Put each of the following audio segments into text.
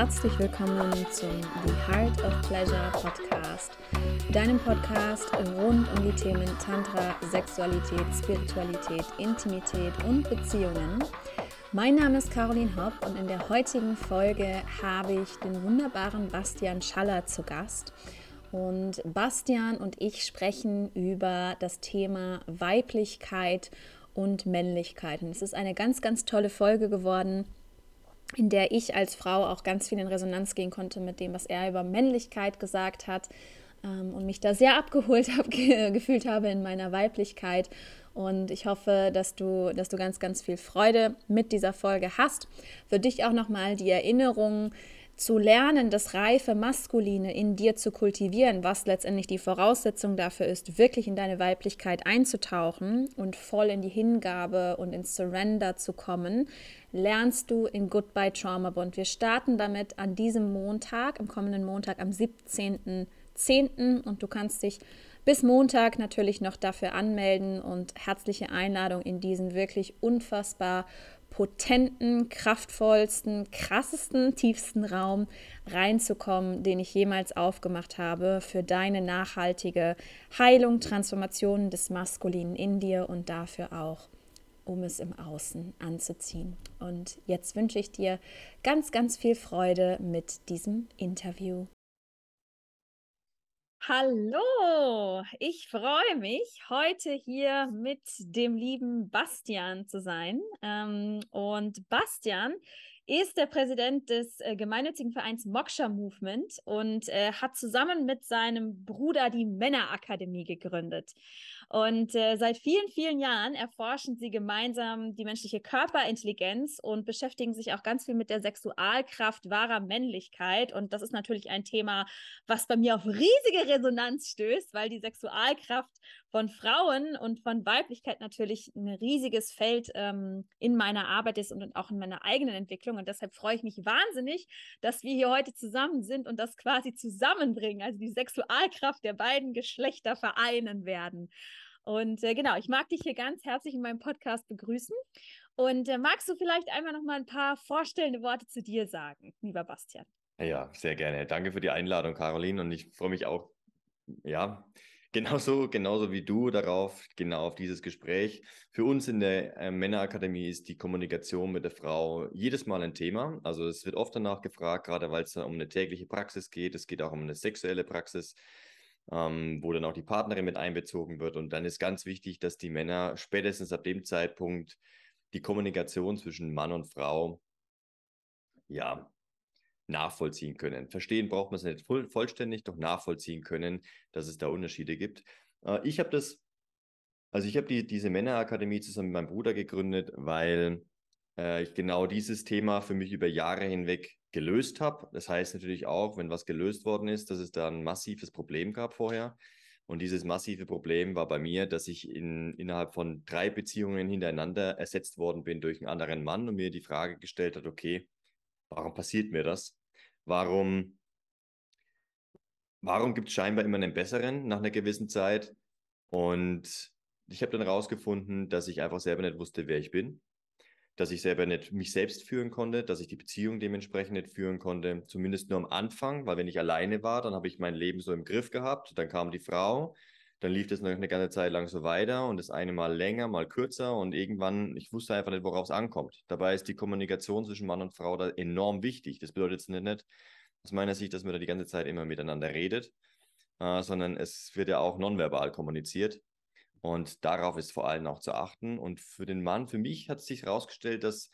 herzlich willkommen zum The Heart of Pleasure Podcast, deinem Podcast rund um die Themen Tantra, Sexualität, Spiritualität, Intimität und Beziehungen. Mein Name ist Caroline Hopp und in der heutigen Folge habe ich den wunderbaren Bastian Schaller zu Gast. Und Bastian und ich sprechen über das Thema Weiblichkeit und Männlichkeit. Und es ist eine ganz, ganz tolle Folge geworden in der ich als Frau auch ganz viel in Resonanz gehen konnte mit dem, was er über Männlichkeit gesagt hat ähm, und mich da sehr abgeholt hab, ge gefühlt habe in meiner Weiblichkeit. Und ich hoffe, dass du, dass du ganz, ganz viel Freude mit dieser Folge hast. Für dich auch nochmal die Erinnerung, zu lernen, das reife Maskuline in dir zu kultivieren, was letztendlich die Voraussetzung dafür ist, wirklich in deine Weiblichkeit einzutauchen und voll in die Hingabe und ins Surrender zu kommen, lernst du in Goodbye Trauma Bond. Wir starten damit an diesem Montag, am kommenden Montag, am 17.10. und du kannst dich bis Montag natürlich noch dafür anmelden und herzliche Einladung in diesen wirklich unfassbar potenten, kraftvollsten, krassesten, tiefsten Raum reinzukommen, den ich jemals aufgemacht habe für deine nachhaltige Heilung, Transformation des Maskulinen in dir und dafür auch, um es im Außen anzuziehen. Und jetzt wünsche ich dir ganz, ganz viel Freude mit diesem Interview. Hallo, ich freue mich, heute hier mit dem lieben Bastian zu sein. Ähm, und Bastian ist der Präsident des äh, gemeinnützigen Vereins Moksha Movement und äh, hat zusammen mit seinem Bruder die Männerakademie gegründet. Und äh, seit vielen, vielen Jahren erforschen sie gemeinsam die menschliche Körperintelligenz und beschäftigen sich auch ganz viel mit der Sexualkraft wahrer Männlichkeit. Und das ist natürlich ein Thema, was bei mir auf riesige Resonanz stößt, weil die Sexualkraft von Frauen und von Weiblichkeit natürlich ein riesiges Feld ähm, in meiner Arbeit ist und auch in meiner eigenen Entwicklung. Und deshalb freue ich mich wahnsinnig, dass wir hier heute zusammen sind und das quasi zusammenbringen, also die Sexualkraft der beiden Geschlechter vereinen werden. Und äh, genau, ich mag dich hier ganz herzlich in meinem Podcast begrüßen. Und äh, magst du vielleicht einmal noch mal ein paar vorstellende Worte zu dir sagen, lieber Bastian? Ja, sehr gerne. Danke für die Einladung, Caroline. Und ich freue mich auch, ja, genauso, genauso wie du darauf, genau auf dieses Gespräch. Für uns in der äh, Männerakademie ist die Kommunikation mit der Frau jedes Mal ein Thema. Also es wird oft danach gefragt, gerade weil es um eine tägliche Praxis geht. Es geht auch um eine sexuelle Praxis ähm, wo dann auch die Partnerin mit einbezogen wird. Und dann ist ganz wichtig, dass die Männer spätestens ab dem Zeitpunkt die Kommunikation zwischen Mann und Frau ja nachvollziehen können. Verstehen braucht man es nicht voll, vollständig, doch nachvollziehen können, dass es da Unterschiede gibt. Äh, ich habe das, also ich habe die, diese Männerakademie zusammen mit meinem Bruder gegründet, weil äh, ich genau dieses Thema für mich über Jahre hinweg gelöst habe. Das heißt natürlich auch, wenn was gelöst worden ist, dass es da ein massives Problem gab vorher. Und dieses massive Problem war bei mir, dass ich in, innerhalb von drei Beziehungen hintereinander ersetzt worden bin durch einen anderen Mann und mir die Frage gestellt hat, okay, warum passiert mir das? Warum, warum gibt es scheinbar immer einen besseren nach einer gewissen Zeit? Und ich habe dann herausgefunden, dass ich einfach selber nicht wusste, wer ich bin dass ich selber nicht mich selbst führen konnte, dass ich die Beziehung dementsprechend nicht führen konnte, zumindest nur am Anfang, weil wenn ich alleine war, dann habe ich mein Leben so im Griff gehabt, dann kam die Frau, dann lief das noch eine ganze Zeit lang so weiter und das eine mal länger, mal kürzer und irgendwann, ich wusste einfach nicht, worauf es ankommt. Dabei ist die Kommunikation zwischen Mann und Frau da enorm wichtig. Das bedeutet jetzt nicht, aus meiner Sicht, dass man da die ganze Zeit immer miteinander redet, äh, sondern es wird ja auch nonverbal kommuniziert. Und darauf ist vor allem auch zu achten. Und für den Mann, für mich hat sich herausgestellt, dass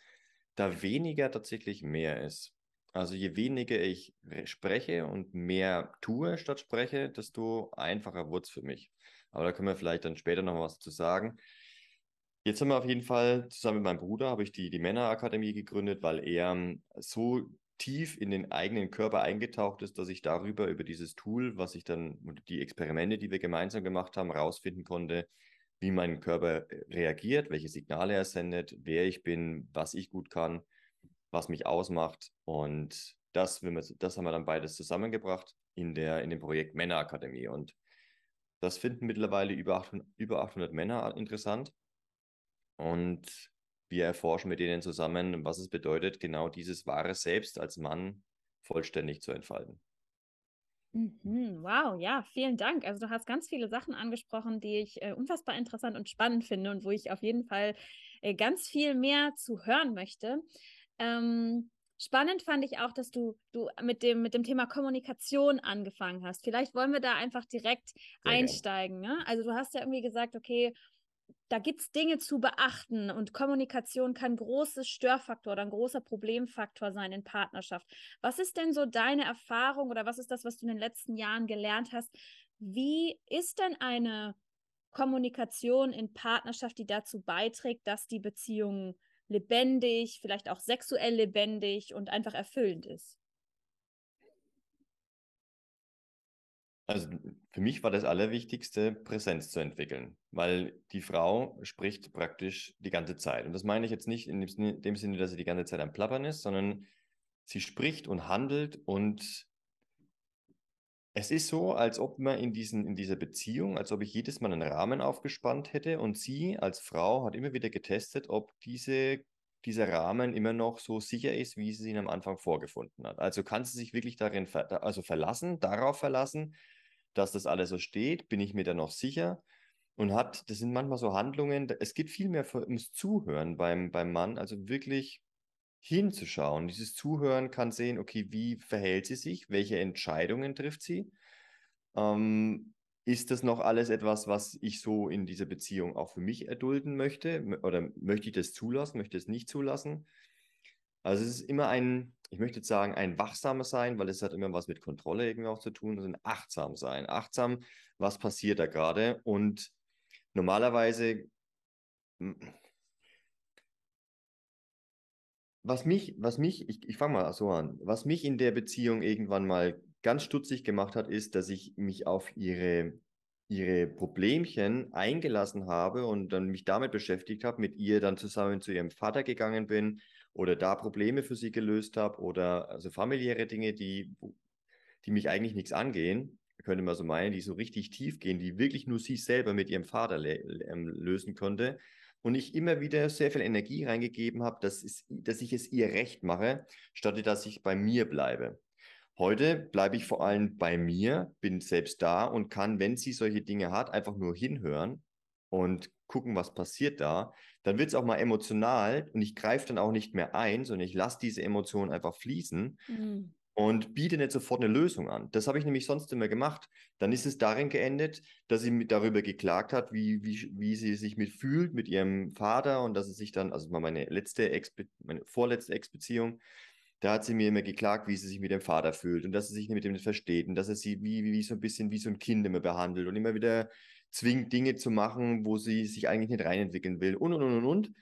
da weniger tatsächlich mehr ist. Also je weniger ich spreche und mehr tue statt spreche, desto einfacher wird es für mich. Aber da können wir vielleicht dann später noch was zu sagen. Jetzt haben wir auf jeden Fall zusammen mit meinem Bruder habe ich die, die Männerakademie gegründet, weil er ähm, so tief in den eigenen Körper eingetaucht ist, dass ich darüber, über dieses Tool, was ich dann, die Experimente, die wir gemeinsam gemacht haben, herausfinden konnte, wie mein Körper äh, reagiert, welche Signale er sendet, wer ich bin, was ich gut kann, was mich ausmacht. Und das, das haben wir dann beides zusammengebracht in, der, in dem Projekt Männerakademie. Und das finden mittlerweile über 800, über 800 Männer interessant. Und wir erforschen mit denen zusammen, was es bedeutet, genau dieses wahre Selbst als Mann vollständig zu entfalten. Mhm, wow, ja, vielen Dank. Also du hast ganz viele Sachen angesprochen, die ich äh, unfassbar interessant und spannend finde und wo ich auf jeden Fall äh, ganz viel mehr zu hören möchte. Ähm, spannend fand ich auch, dass du, du mit, dem, mit dem Thema Kommunikation angefangen hast. Vielleicht wollen wir da einfach direkt Sehr einsteigen. Ne? Also du hast ja irgendwie gesagt, okay, da gibt es Dinge zu beachten und Kommunikation kann ein großes Störfaktor oder ein großer Problemfaktor sein in Partnerschaft. Was ist denn so deine Erfahrung oder was ist das, was du in den letzten Jahren gelernt hast? Wie ist denn eine Kommunikation in Partnerschaft, die dazu beiträgt, dass die Beziehung lebendig, vielleicht auch sexuell lebendig und einfach erfüllend ist? Also für mich war das Allerwichtigste, Präsenz zu entwickeln, weil die Frau spricht praktisch die ganze Zeit. Und das meine ich jetzt nicht in dem Sinne, dass sie die ganze Zeit am Plappern ist, sondern sie spricht und handelt und es ist so, als ob man in, diesen, in dieser Beziehung, als ob ich jedes Mal einen Rahmen aufgespannt hätte und sie als Frau hat immer wieder getestet, ob diese, dieser Rahmen immer noch so sicher ist, wie sie ihn am Anfang vorgefunden hat. Also kann sie sich wirklich darin ver also verlassen, darauf verlassen, dass das alles so steht, bin ich mir da noch sicher. Und hat, das sind manchmal so Handlungen, es geht viel mehr ums Zuhören beim, beim Mann, also wirklich hinzuschauen. Dieses Zuhören kann sehen, okay, wie verhält sie sich, welche Entscheidungen trifft sie. Ähm, ist das noch alles etwas, was ich so in dieser Beziehung auch für mich erdulden möchte? Oder möchte ich das zulassen, möchte ich es nicht zulassen? Also es ist immer ein, ich möchte jetzt sagen, ein wachsames Sein, weil es hat immer was mit Kontrolle irgendwie auch zu tun, also ein achtsam sein. Achtsam, was passiert da gerade? Und normalerweise, was mich, was mich, ich, ich fange mal so an, was mich in der Beziehung irgendwann mal ganz stutzig gemacht hat, ist, dass ich mich auf ihre, ihre Problemchen eingelassen habe und dann mich damit beschäftigt habe, mit ihr dann zusammen zu ihrem Vater gegangen bin oder da Probleme für sie gelöst habe oder also familiäre Dinge, die, die mich eigentlich nichts angehen, könnte man so meinen, die so richtig tief gehen, die wirklich nur sie selber mit ihrem Vater ähm, lösen konnte. Und ich immer wieder sehr viel Energie reingegeben habe, dass, dass ich es ihr recht mache, statt dass ich bei mir bleibe. Heute bleibe ich vor allem bei mir, bin selbst da und kann, wenn sie solche Dinge hat, einfach nur hinhören und gucken, was passiert da, dann wird es auch mal emotional und ich greife dann auch nicht mehr ein, sondern ich lasse diese Emotionen einfach fließen mhm. und biete nicht sofort eine Lösung an. Das habe ich nämlich sonst immer gemacht. Dann ist es darin geendet, dass sie mit darüber geklagt hat, wie, wie, wie sie sich mitfühlt mit ihrem Vater und dass sie sich dann, also meine letzte, Ex meine vorletzte Ex-Beziehung, da hat sie mir immer geklagt, wie sie sich mit dem Vater fühlt und dass sie sich mit ihm nicht versteht und dass er sie wie, wie, wie so ein bisschen wie so ein Kind immer behandelt und immer wieder zwingt, Dinge zu machen, wo sie sich eigentlich nicht reinentwickeln will und, und, und, und,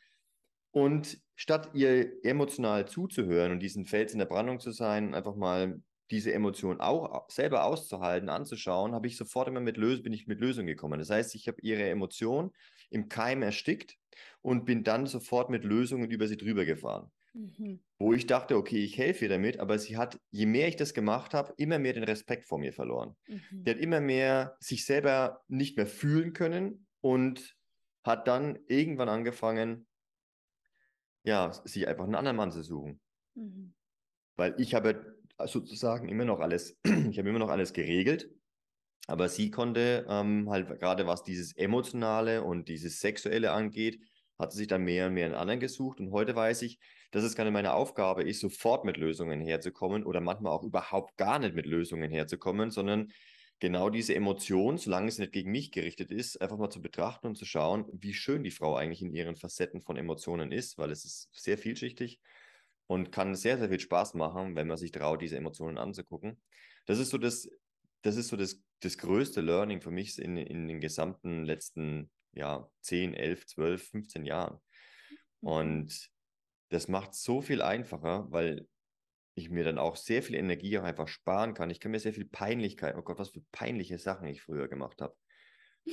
und. Statt ihr emotional zuzuhören und diesen Fels in der Brandung zu sein, einfach mal diese Emotion auch selber auszuhalten, anzuschauen, habe ich sofort immer mit Lös bin ich mit Lösungen gekommen. Das heißt, ich habe ihre Emotion im Keim erstickt und bin dann sofort mit Lösungen über sie drüber gefahren. Mhm. Wo ich dachte, okay, ich helfe ihr damit, aber sie hat, je mehr ich das gemacht habe, immer mehr den Respekt vor mir verloren. Mhm. Die hat immer mehr sich selber nicht mehr fühlen können und hat dann irgendwann angefangen, ja, sich einfach einen anderen Mann zu suchen. Mhm. Weil ich habe sozusagen immer noch alles, ich habe immer noch alles geregelt, aber sie konnte ähm, halt gerade was dieses Emotionale und dieses Sexuelle angeht, hat sie sich dann mehr und mehr einen anderen gesucht und heute weiß ich, dass es keine meine Aufgabe ist, sofort mit Lösungen herzukommen oder manchmal auch überhaupt gar nicht mit Lösungen herzukommen, sondern genau diese Emotion, solange es nicht gegen mich gerichtet ist, einfach mal zu betrachten und zu schauen, wie schön die Frau eigentlich in ihren Facetten von Emotionen ist, weil es ist sehr vielschichtig und kann sehr, sehr viel Spaß machen, wenn man sich traut, diese Emotionen anzugucken. Das ist so das, das ist so das, das größte Learning für mich in, in den gesamten letzten ja, 10, 11, 12, 15 Jahren. Mhm. Und das macht so viel einfacher, weil ich mir dann auch sehr viel Energie auch einfach sparen kann. Ich kann mir sehr viel Peinlichkeit, oh Gott, was für peinliche Sachen ich früher gemacht habe,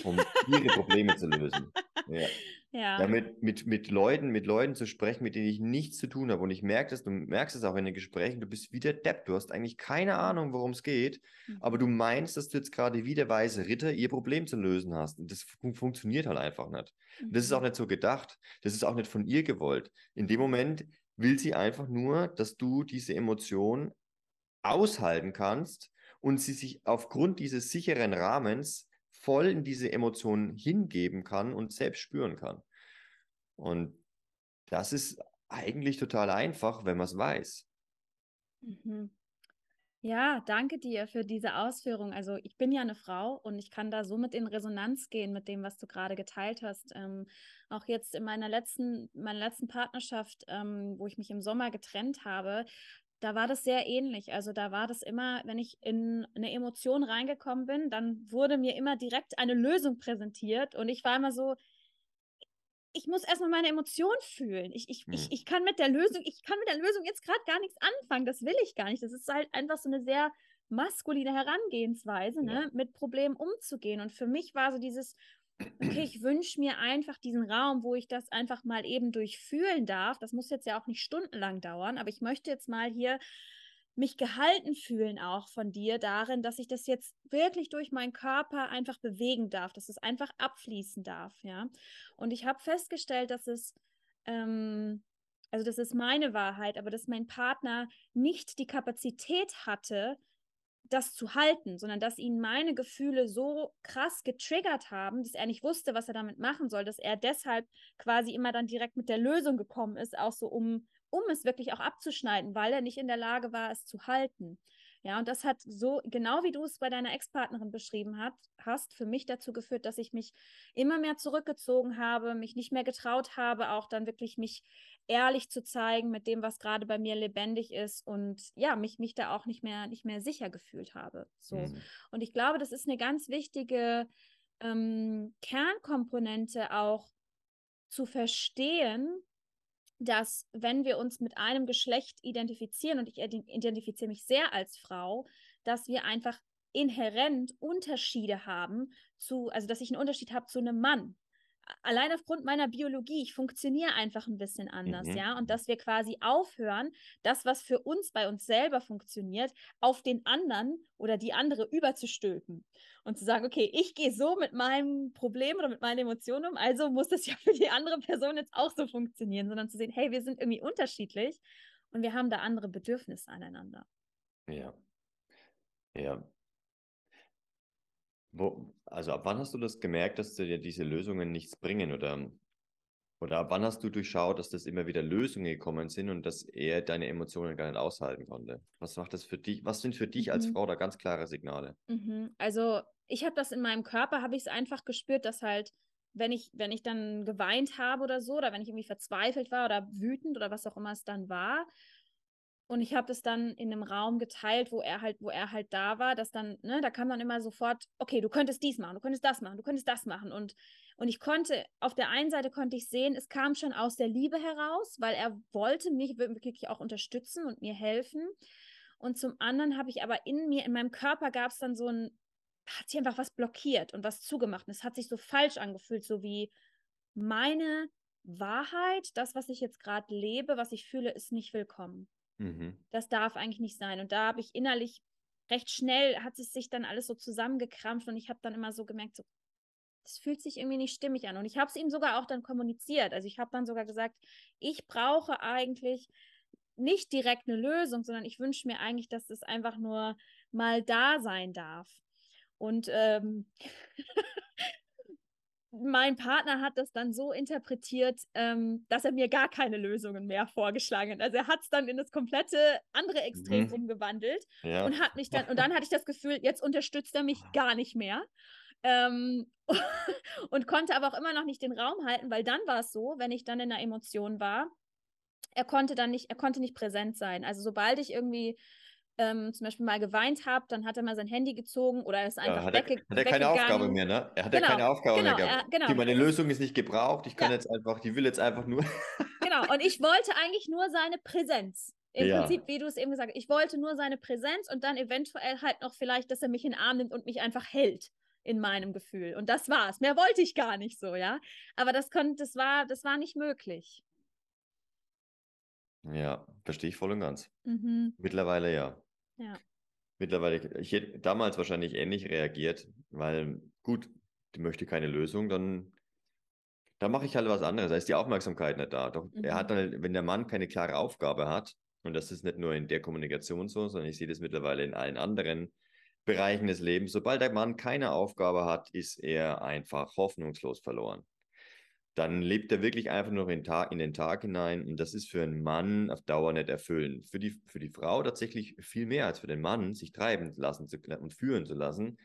um ihre Probleme zu lösen. ja. Ja. ja mit, mit, Leuten, mit Leuten zu sprechen, mit denen ich nichts zu tun habe. Und ich merke das, du merkst es auch in den Gesprächen, du bist wie der Depp, du hast eigentlich keine Ahnung, worum es geht, mhm. aber du meinst, dass du jetzt gerade wie der weiße Ritter ihr Problem zu lösen hast. Und das fun funktioniert halt einfach nicht. Mhm. Das ist auch mhm. nicht so gedacht. Das ist auch nicht von ihr gewollt. In dem Moment will sie einfach nur, dass du diese Emotion aushalten kannst und sie sich aufgrund dieses sicheren Rahmens voll in diese Emotionen hingeben kann und selbst spüren kann. Und das ist eigentlich total einfach, wenn man es weiß. Mhm. Ja, danke dir für diese Ausführung. Also ich bin ja eine Frau und ich kann da so mit in Resonanz gehen mit dem, was du gerade geteilt hast. Ähm, auch jetzt in meiner letzten, meiner letzten Partnerschaft, ähm, wo ich mich im Sommer getrennt habe, da war das sehr ähnlich. Also da war das immer, wenn ich in eine Emotion reingekommen bin, dann wurde mir immer direkt eine Lösung präsentiert und ich war immer so, ich muss erstmal meine Emotion fühlen. Ich, ich, hm. ich, ich kann mit der Lösung, ich kann mit der Lösung jetzt gerade gar nichts anfangen. Das will ich gar nicht. Das ist halt einfach so eine sehr maskuline Herangehensweise, ne, ja. mit Problemen umzugehen. Und für mich war so dieses, okay, ich wünsche mir einfach diesen Raum, wo ich das einfach mal eben durchfühlen darf. Das muss jetzt ja auch nicht stundenlang dauern, aber ich möchte jetzt mal hier mich gehalten fühlen auch von dir darin, dass ich das jetzt wirklich durch meinen Körper einfach bewegen darf, dass es einfach abfließen darf, ja. Und ich habe festgestellt, dass es, ähm, also das ist meine Wahrheit, aber dass mein Partner nicht die Kapazität hatte, das zu halten, sondern dass ihn meine Gefühle so krass getriggert haben, dass er nicht wusste, was er damit machen soll, dass er deshalb quasi immer dann direkt mit der Lösung gekommen ist, auch so um, um es wirklich auch abzuschneiden, weil er nicht in der Lage war, es zu halten. Ja, und das hat so, genau wie du es bei deiner Ex-Partnerin beschrieben hat, hast, für mich dazu geführt, dass ich mich immer mehr zurückgezogen habe, mich nicht mehr getraut habe, auch dann wirklich mich ehrlich zu zeigen mit dem, was gerade bei mir lebendig ist und ja, mich, mich da auch nicht mehr, nicht mehr sicher gefühlt habe. So. Mhm. Und ich glaube, das ist eine ganz wichtige ähm, Kernkomponente auch zu verstehen, dass wenn wir uns mit einem Geschlecht identifizieren, und ich identifiziere mich sehr als Frau, dass wir einfach inhärent Unterschiede haben zu, also dass ich einen Unterschied habe zu einem Mann allein aufgrund meiner Biologie, ich funktioniere einfach ein bisschen anders, mhm. ja, und dass wir quasi aufhören, das, was für uns bei uns selber funktioniert, auf den anderen oder die andere überzustülpen und zu sagen, okay, ich gehe so mit meinem Problem oder mit meinen Emotionen um, also muss das ja für die andere Person jetzt auch so funktionieren, sondern zu sehen, hey, wir sind irgendwie unterschiedlich und wir haben da andere Bedürfnisse aneinander. Ja. Ja, wo, also ab wann hast du das gemerkt, dass dir diese Lösungen nichts bringen oder, oder ab wann hast du durchschaut, dass das immer wieder Lösungen gekommen sind und dass er deine Emotionen gar nicht aushalten konnte? Was macht das für dich? Was sind für dich mhm. als Frau da ganz klare Signale? Mhm. Also ich habe das in meinem Körper, habe ich es einfach gespürt, dass halt wenn ich, wenn ich dann geweint habe oder so, oder wenn ich irgendwie verzweifelt war oder wütend oder was auch immer es dann war, und ich habe das dann in einem Raum geteilt, wo er halt, wo er halt da war, dass dann, ne, da kam dann immer sofort, okay, du könntest dies machen, du könntest das machen, du könntest das machen. Und, und ich konnte, auf der einen Seite konnte ich sehen, es kam schon aus der Liebe heraus, weil er wollte mich wirklich auch unterstützen und mir helfen. Und zum anderen habe ich aber in mir, in meinem Körper gab es dann so ein, hat sich einfach was blockiert und was zugemacht. Und es hat sich so falsch angefühlt, so wie meine Wahrheit, das, was ich jetzt gerade lebe, was ich fühle, ist nicht willkommen. Mhm. Das darf eigentlich nicht sein. Und da habe ich innerlich recht schnell, hat es sich dann alles so zusammengekrampft und ich habe dann immer so gemerkt, so, das fühlt sich irgendwie nicht stimmig an. Und ich habe es ihm sogar auch dann kommuniziert. Also ich habe dann sogar gesagt, ich brauche eigentlich nicht direkt eine Lösung, sondern ich wünsche mir eigentlich, dass es einfach nur mal da sein darf. Und ähm, mein Partner hat das dann so interpretiert, ähm, dass er mir gar keine Lösungen mehr vorgeschlagen hat. Also er hat es dann in das komplette andere Extrem mhm. umgewandelt ja. und hat mich dann, und dann hatte ich das Gefühl, jetzt unterstützt er mich gar nicht mehr. Ähm, und konnte aber auch immer noch nicht den Raum halten, weil dann war es so, wenn ich dann in einer Emotion war, er konnte dann nicht, er konnte nicht präsent sein. Also sobald ich irgendwie ähm, zum Beispiel mal geweint habe, dann hat er mal sein Handy gezogen oder ist einfach ja, hat, er, hat er keine Aufgabe mehr, ne? Er hat genau, ja keine Aufgabe genau, mehr gehabt. Er, genau. Die, meine Lösung ist nicht gebraucht, ich kann ja. jetzt einfach, die will jetzt einfach nur. genau, und ich wollte eigentlich nur seine Präsenz. Im ja. Prinzip, wie du es eben gesagt hast, ich wollte nur seine Präsenz und dann eventuell halt noch vielleicht, dass er mich in den Arm nimmt und mich einfach hält. in meinem Gefühl. Und das war's. Mehr wollte ich gar nicht so, ja. Aber das konnte, das war, das war nicht möglich. Ja, verstehe ich voll und ganz. Mhm. Mittlerweile ja. Ja. Mittlerweile, ich hätte damals wahrscheinlich ähnlich reagiert, weil gut, die möchte keine Lösung, dann, dann mache ich halt was anderes. Da ist die Aufmerksamkeit nicht da. Doch er hat Mhm. dann, wenn der Mann keine klare Aufgabe hat, und das ist nicht nur in der Kommunikation so, sondern ich sehe das mittlerweile in allen anderen Bereichen des Lebens. Sobald der Mann keine Aufgabe hat, ist er einfach hoffnungslos verloren. Dann lebt er wirklich einfach nur in, Tag, in den Tag hinein und das ist für einen Mann auf Dauer nicht erfüllend. Für die, für die Frau tatsächlich viel mehr als für den Mann, sich treiben lassen zu, und führen zu lassen.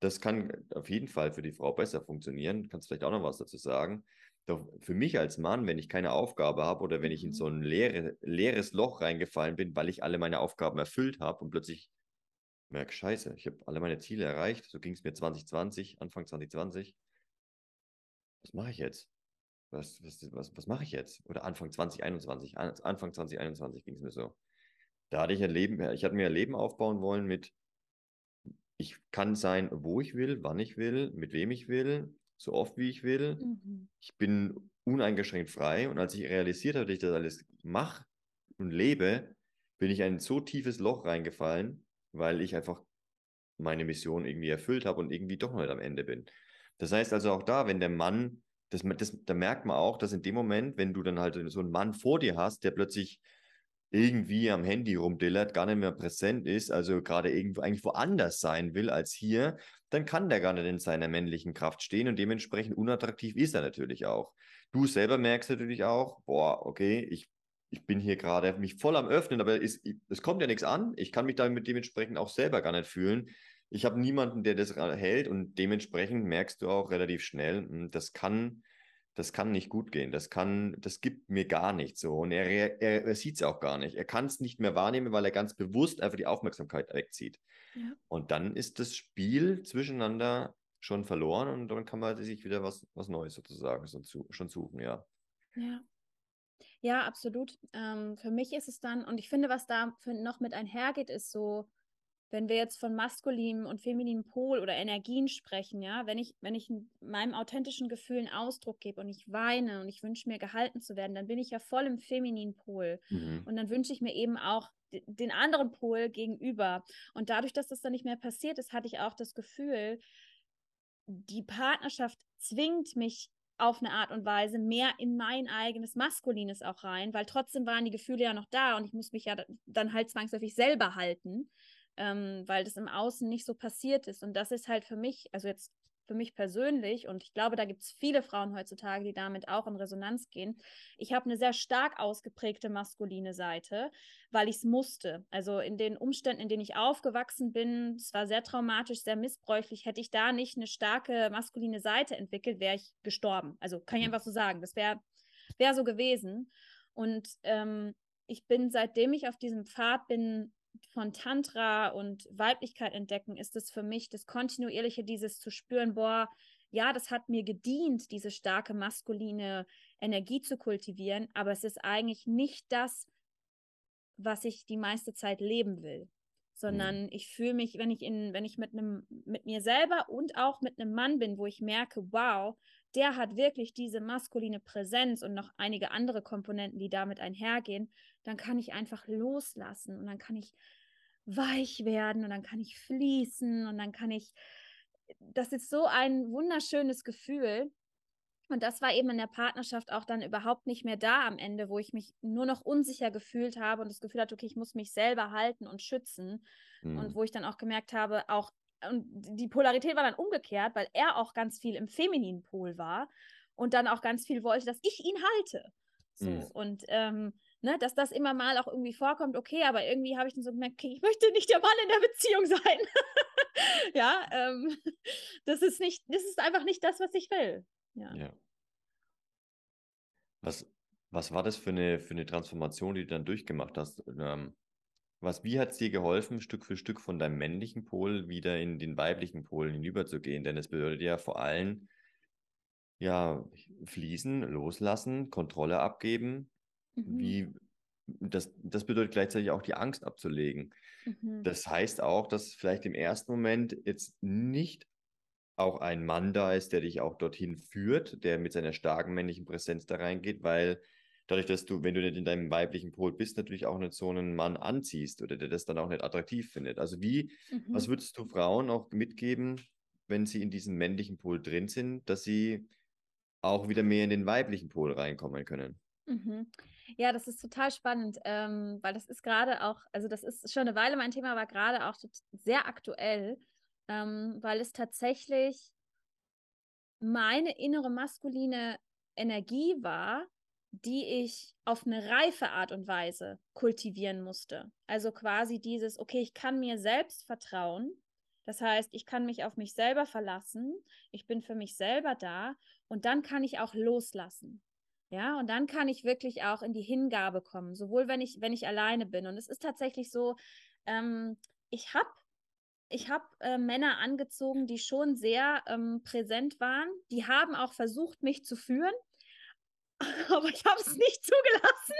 Das kann auf jeden Fall für die Frau besser funktionieren. Kannst vielleicht auch noch was dazu sagen. Doch für mich als Mann, wenn ich keine Aufgabe habe oder wenn ich in Mhm. so ein leere, leeres Loch reingefallen bin, weil ich alle meine Aufgaben erfüllt habe und plötzlich merke, scheiße, ich habe alle meine Ziele erreicht. So ging es mir 2020, Anfang 2020. Was mache ich jetzt? Was, was, was, was mache ich jetzt? Oder Anfang 2021. An- Anfang 2021 ging es mir so. Da hatte ich ein Leben, ich hatte mir ein Leben aufbauen wollen mit, ich kann sein, wo ich will, wann ich will, mit wem ich will, so oft wie ich will. Mhm. Ich bin uneingeschränkt frei und als ich realisiert habe, dass ich das alles mache und lebe, bin ich in ein so tiefes Loch reingefallen, weil ich einfach meine Mission irgendwie erfüllt habe und irgendwie doch noch nicht am Ende bin. Das heißt also auch da, wenn der Mann, das, das, da merkt man auch, dass in dem Moment, wenn du dann halt so einen Mann vor dir hast, der plötzlich irgendwie am Handy rumdillert, gar nicht mehr präsent ist, also gerade irgendwo eigentlich woanders sein will als hier, dann kann der gar nicht in seiner männlichen Kraft stehen und dementsprechend unattraktiv ist er natürlich auch. Du selber merkst natürlich auch, boah, okay, ich, ich bin hier gerade mich voll am Öffnen, aber es, es kommt ja nichts an. Ich kann mich damit dementsprechend auch selber gar nicht fühlen. Ich habe niemanden, der das hält und dementsprechend merkst du auch relativ schnell, hm, das kann, das kann nicht gut gehen. Das kann, das gibt mir gar nichts so. Und er, er, er sieht es auch gar nicht. Er kann es nicht mehr wahrnehmen, weil er ganz bewusst einfach die Aufmerksamkeit wegzieht. Ja. Und dann ist das Spiel zwischeneinander schon verloren und dann kann man sich wieder was, was Neues sozusagen so zu, schon suchen, ja. Ja. Ja, absolut. Ähm, für mich ist es dann, und ich finde, was da noch mit einhergeht, ist so, wenn wir jetzt von maskulinem und femininem Pol oder Energien sprechen, ja, wenn ich, wenn ich meinem authentischen Gefühl einen Ausdruck gebe und ich weine und ich wünsche mir gehalten zu werden, dann bin ich ja voll im femininen Pol. Mhm. Und dann wünsche ich mir eben auch de- den anderen Pol gegenüber. Und dadurch, dass das dann nicht mehr passiert ist, hatte ich auch das Gefühl, die Partnerschaft zwingt mich auf eine Art und Weise mehr in mein eigenes Maskulines auch rein, weil trotzdem waren die Gefühle ja noch da und ich muss mich ja da- dann halt zwangsläufig selber halten, ähm, weil das im Außen nicht so passiert ist. Und das ist halt für mich, also jetzt für mich persönlich, und ich glaube, da gibt es viele Frauen heutzutage, die damit auch in Resonanz gehen. Ich habe eine sehr stark ausgeprägte maskuline Seite, weil ich es musste. Also in den Umständen, in denen ich aufgewachsen bin, es war sehr traumatisch, sehr missbräuchlich, hätte ich da nicht eine starke maskuline Seite entwickelt, wäre ich gestorben. Also kann ich einfach so sagen, das wäre wär so gewesen. Und ähm, ich bin, seitdem ich auf diesem Pfad bin, von Tantra und Weiblichkeit entdecken, ist es für mich das kontinuierliche, dieses zu spüren, boah, ja, das hat mir gedient, diese starke maskuline Energie zu kultivieren, aber es ist eigentlich nicht das, was ich die meiste Zeit leben will, sondern Mhm. ich fühle mich, wenn ich in, wenn ich mit einem, mit mir selber und auch mit einem Mann bin, wo ich merke, wow, der hat wirklich diese maskuline Präsenz und noch einige andere Komponenten, die damit einhergehen, dann kann ich einfach loslassen und dann kann ich weich werden und dann kann ich fließen und dann kann ich, das ist so ein wunderschönes Gefühl. Und das war eben in der Partnerschaft auch dann überhaupt nicht mehr da am Ende, wo ich mich nur noch unsicher gefühlt habe und das Gefühl hatte, okay, ich muss mich selber halten und schützen. Mhm. Und wo ich dann auch gemerkt habe, auch, und die Polarität war dann umgekehrt, weil er auch ganz viel im femininen Pol war und dann auch ganz viel wollte, dass ich ihn halte. So. Mhm. Und ähm, ne, dass das immer mal auch irgendwie vorkommt, okay, aber irgendwie habe ich dann so gemerkt, okay, ich möchte nicht der Mann in der Beziehung sein. ja, ähm, das ist nicht, das ist einfach nicht das, was ich will. Ja. Ja. Was, was war das für eine, für eine Transformation, die du dann durchgemacht hast? Ähm, was, wie hat es dir geholfen, Stück für Stück von deinem männlichen Pol wieder in den weiblichen Pol hinüberzugehen? Denn es bedeutet ja vor allem, ja, fließen, loslassen, Kontrolle abgeben. Mhm. Wie, das, das bedeutet gleichzeitig auch die Angst abzulegen. Mhm. Das heißt auch, dass vielleicht im ersten Moment jetzt nicht auch ein Mann da ist, der dich auch dorthin führt, der mit seiner starken männlichen Präsenz da reingeht, weil dadurch, dass du, wenn du nicht in deinem weiblichen Pol bist, natürlich auch nicht so einen Mann anziehst oder der das dann auch nicht attraktiv findet. Also wie, mhm. was würdest du Frauen auch mitgeben, wenn sie in diesem männlichen Pol drin sind, dass sie auch wieder mehr in den weiblichen Pol reinkommen können? Mhm. Ja, das ist total spannend, ähm, weil das ist gerade auch, also das ist schon eine Weile mein Thema, aber gerade auch sehr aktuell, ähm, weil es tatsächlich meine innere maskuline Energie war, die ich auf eine reife Art und Weise kultivieren musste. Also quasi dieses, okay, ich kann mir selbst vertrauen. Das heißt, ich kann mich auf mich selber verlassen. Ich bin für mich selber da und dann kann ich auch loslassen. Ja, und dann kann ich wirklich auch in die Hingabe kommen, sowohl wenn ich, wenn ich alleine bin. Und es ist tatsächlich so, ähm, ich habe ich habe äh, Männer angezogen, die schon sehr ähm, präsent waren. Die haben auch versucht, mich zu führen. aber ich habe es nicht zugelassen.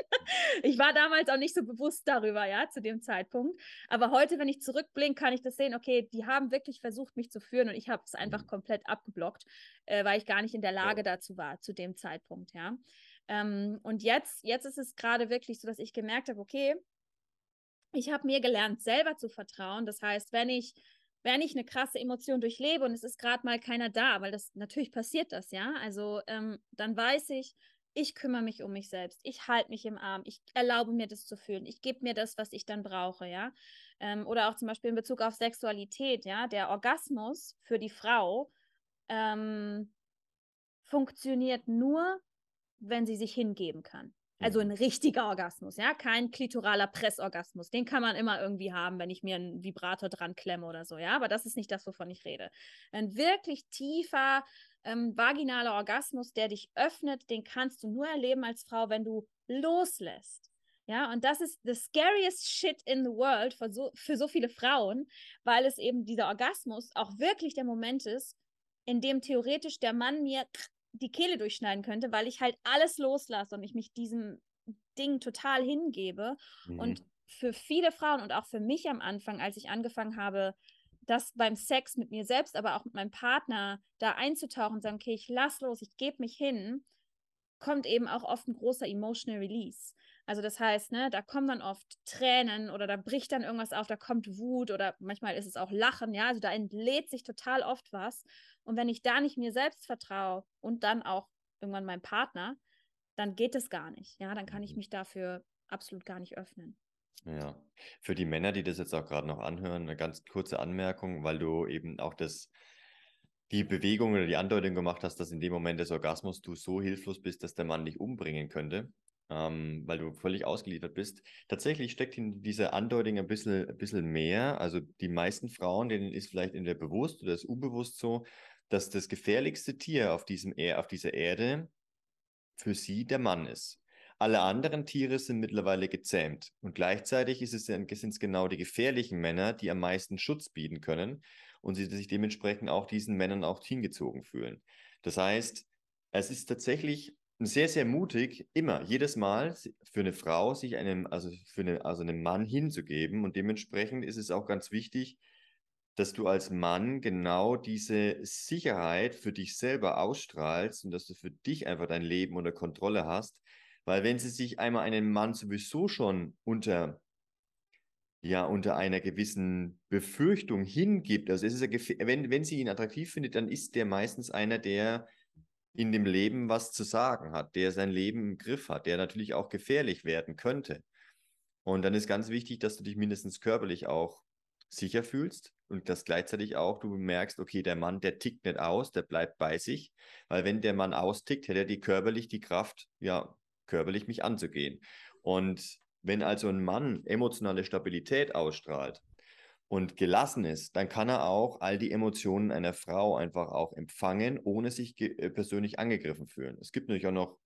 Ich war damals auch nicht so bewusst darüber, ja, zu dem Zeitpunkt. Aber heute, wenn ich zurückblinke, kann ich das sehen, okay, die haben wirklich versucht, mich zu führen und ich habe es einfach mhm. komplett abgeblockt, äh, weil ich gar nicht in der Lage dazu war, zu dem Zeitpunkt, ja. Ähm, und jetzt, jetzt ist es gerade wirklich so, dass ich gemerkt habe, okay, ich habe mir gelernt, selber zu vertrauen. Das heißt, wenn ich wenn ich eine krasse Emotion durchlebe und es ist gerade mal keiner da, weil das natürlich passiert das, ja. Also ähm, dann weiß ich, ich kümmere mich um mich selbst, ich halte mich im Arm, ich erlaube mir das zu fühlen, ich gebe mir das, was ich dann brauche, ja. Ähm, oder auch zum Beispiel in Bezug auf Sexualität, ja, der Orgasmus für die Frau ähm, funktioniert nur, wenn sie sich hingeben kann. Also ein richtiger Orgasmus, ja, kein klitoraler Pressorgasmus. Den kann man immer irgendwie haben, wenn ich mir einen Vibrator dran klemme oder so, ja. Aber das ist nicht das, wovon ich rede. Ein wirklich tiefer ähm, vaginaler Orgasmus, der dich öffnet, den kannst du nur erleben als Frau, wenn du loslässt. Ja, und das ist the scariest shit in the world für so, für so viele Frauen, weil es eben dieser Orgasmus auch wirklich der Moment ist, in dem theoretisch der Mann mir die Kehle durchschneiden könnte, weil ich halt alles loslasse und ich mich diesem Ding total hingebe. Mhm. Und für viele Frauen und auch für mich am Anfang, als ich angefangen habe, das beim Sex mit mir selbst, aber auch mit meinem Partner da einzutauchen und sagen, okay, ich lass los, ich gebe mich hin, kommt eben auch oft ein großer emotional Release. Also das heißt, ne, da kommen dann oft Tränen oder da bricht dann irgendwas auf, da kommt Wut oder manchmal ist es auch Lachen, ja, also da entlädt sich total oft was. Und wenn ich da nicht mir selbst vertraue und dann auch irgendwann meinem Partner, dann geht es gar nicht. Ja, dann kann ich mhm. mich dafür absolut gar nicht öffnen. Ja, für die Männer, die das jetzt auch gerade noch anhören, eine ganz kurze Anmerkung, weil du eben auch das, die Bewegung oder die Andeutung gemacht hast, dass in dem Moment des Orgasmus du so hilflos bist, dass der Mann dich umbringen könnte ähm, weil du völlig ausgeliefert bist. Tatsächlich steckt in dieser Andeutung ein bisschen, ein bisschen mehr. Also die meisten Frauen, denen ist vielleicht in der bewusst oder ist unbewusst so, dass das gefährlichste Tier auf, diesem er auf dieser Erde für sie der Mann ist. Alle anderen Tiere sind mittlerweile gezähmt. Und gleichzeitig es, sind es genau die gefährlichen Männer, die am meisten Schutz bieten können und sie sich dementsprechend auch diesen Männern auch hingezogen fühlen. Das heißt, es ist tatsächlich sehr, sehr mutig, immer, jedes Mal für eine Frau sich einem, also für eine, also einem Mann hinzugeben. Und dementsprechend ist es auch ganz wichtig, dass du als Mann genau diese Sicherheit für dich selber ausstrahlst und dass du für dich einfach dein Leben unter Kontrolle hast. Weil wenn sie sich einmal einen Mann sowieso schon unter, ja, unter einer gewissen Befürchtung hingibt, also es ist ja, wenn, wenn sie ihn attraktiv findet, dann ist der meistens einer, der in dem Leben was zu sagen hat, der sein Leben im Griff hat, der natürlich auch gefährlich werden könnte. Und dann ist ganz wichtig, dass du dich mindestens körperlich auch sicher fühlst und dass gleichzeitig auch du merkst, okay, der Mann, der tickt nicht aus, der bleibt bei sich, weil wenn der Mann austickt, hätte er die körperlich die Kraft, ja, körperlich mich anzugehen. Und wenn also ein Mann emotionale Stabilität ausstrahlt, und gelassen ist, dann kann er auch all die Emotionen einer Frau einfach auch empfangen, ohne sich äh, persönlich angegriffen fühlen. Es gibt natürlich auch noch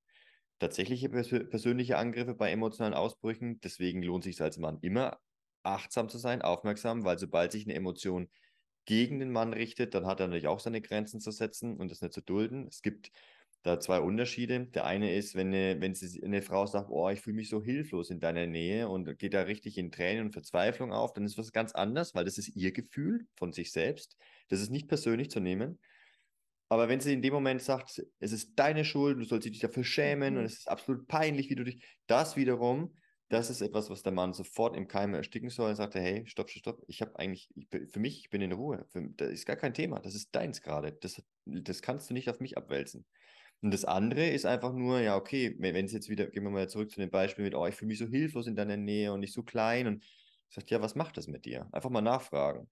tatsächliche pers persönliche Angriffe bei emotionalen Ausbrüchen. Deswegen lohnt sich es als Mann immer achtsam zu sein, aufmerksam, weil sobald sich eine Emotion gegen den Mann richtet, dann hat er natürlich auch seine Grenzen zu setzen und das nicht zu dulden. Es gibt da zwei Unterschiede. Der eine ist, wenn eine, wenn sie, eine Frau sagt, oh, ich fühle mich so hilflos in deiner Nähe und geht da richtig in Tränen und Verzweiflung auf, dann ist was ganz anderes, weil das ist ihr Gefühl von sich selbst. Das ist nicht persönlich zu nehmen. Aber wenn sie in dem Moment sagt, es ist deine Schuld, du sollst dich dafür schämen mhm. und es ist absolut peinlich, wie du dich, das wiederum, das ist etwas, was der Mann sofort im Keim ersticken soll und sagt, hey, stopp, stopp, stopp, ich habe eigentlich, ich, für mich, ich bin in Ruhe, für, das ist gar kein Thema, das ist deins gerade, das, das kannst du nicht auf mich abwälzen. Und das andere ist einfach nur, ja, okay, wenn es jetzt wieder, gehen wir mal zurück zu dem Beispiel mit, oh, ich fühle mich so hilflos in deiner Nähe und nicht so klein und sagt, ja, was macht das mit dir? Einfach mal nachfragen.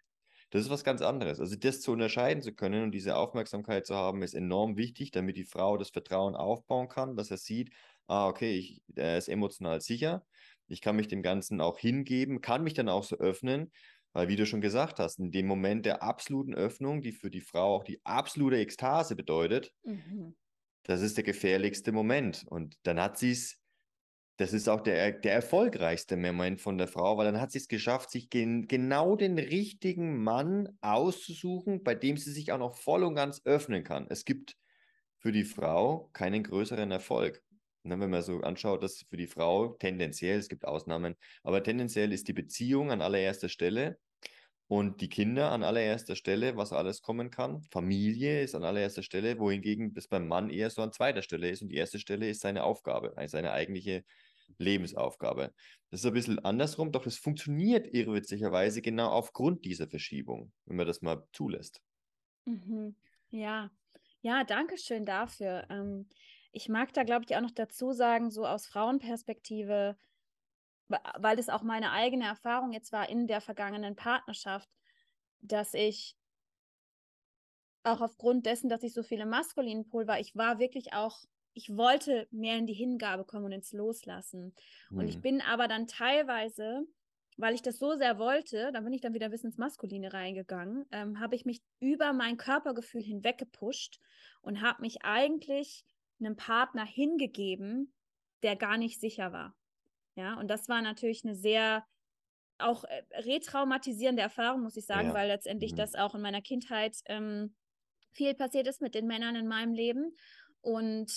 Das ist was ganz anderes. Also das zu unterscheiden zu können und diese Aufmerksamkeit zu haben, ist enorm wichtig, damit die Frau das Vertrauen aufbauen kann, dass er sieht, ah, okay, ich, er ist emotional sicher, ich kann mich dem Ganzen auch hingeben, kann mich dann auch so öffnen, weil wie du schon gesagt hast, in dem Moment der absoluten Öffnung, die für die Frau auch die absolute Ekstase bedeutet, mhm. Das ist der gefährlichste Moment. Und dann hat sie es das ist auch der, der erfolgreichste Moment von der Frau, weil dann hat sie es geschafft, sich gen, genau den richtigen Mann auszusuchen, bei dem sie sich auch noch voll und ganz öffnen kann. Es gibt für die Frau keinen größeren Erfolg. Und wenn man so anschaut, dass für die Frau tendenziell, es gibt Ausnahmen, aber tendenziell ist die Beziehung an allererster Stelle und die Kinder an allererster Stelle, was alles kommen kann. Familie ist an allererster Stelle, wohingegen das beim Mann eher so an zweiter Stelle ist und die erste Stelle ist seine Aufgabe, also seine eigentliche Lebensaufgabe. Das ist ein bisschen andersrum, doch es funktioniert irrwitzigerweise genau aufgrund dieser Verschiebung, wenn man das mal zulässt. Mhm. Ja, ja, danke schön dafür. Ähm, ich mag da, glaube ich, auch noch dazu sagen, so aus Frauenperspektive, weil das auch meine eigene Erfahrung jetzt war in der vergangenen Partnerschaft, dass ich auch aufgrund dessen, dass ich so viele maskulinen Pol war, ich war wirklich auch ich wollte mehr in die Hingabe kommen und ins Loslassen. Hm. Und ich hm. bin aber dann teilweise, weil ich das so sehr wollte, da bin ich dann wieder bis ins Maskuline reingegangen, ähm, habe ich mich über mein Körpergefühl hinweg gepusht und habe mich eigentlich einem Partner hingegeben, der gar nicht sicher war. Ja, und das war natürlich eine sehr auch äh, retraumatisierende Erfahrung, muss ich sagen, ja. weil letztendlich mhm. das auch in meiner Kindheit ähm, viel passiert ist mit den Männern in meinem Leben. Und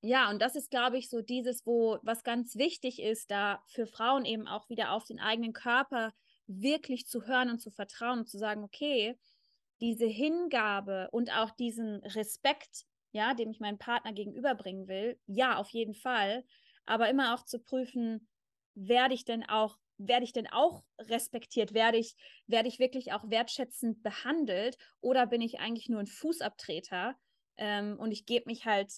ja, und das ist, glaube ich, so dieses, wo was ganz wichtig ist, da für Frauen eben auch wieder auf den eigenen Körper wirklich zu hören und zu vertrauen und zu sagen, okay, diese Hingabe und auch diesen Respekt, ja, dem ich meinem Partner gegenüberbringen will, ja, auf jeden Fall, aber immer auch zu prüfen, werde ich denn auch werde ich denn auch respektiert? Werde ich, werde ich wirklich auch wertschätzend behandelt? Oder bin ich eigentlich nur ein Fußabtreter? Ähm, und ich gebe mich halt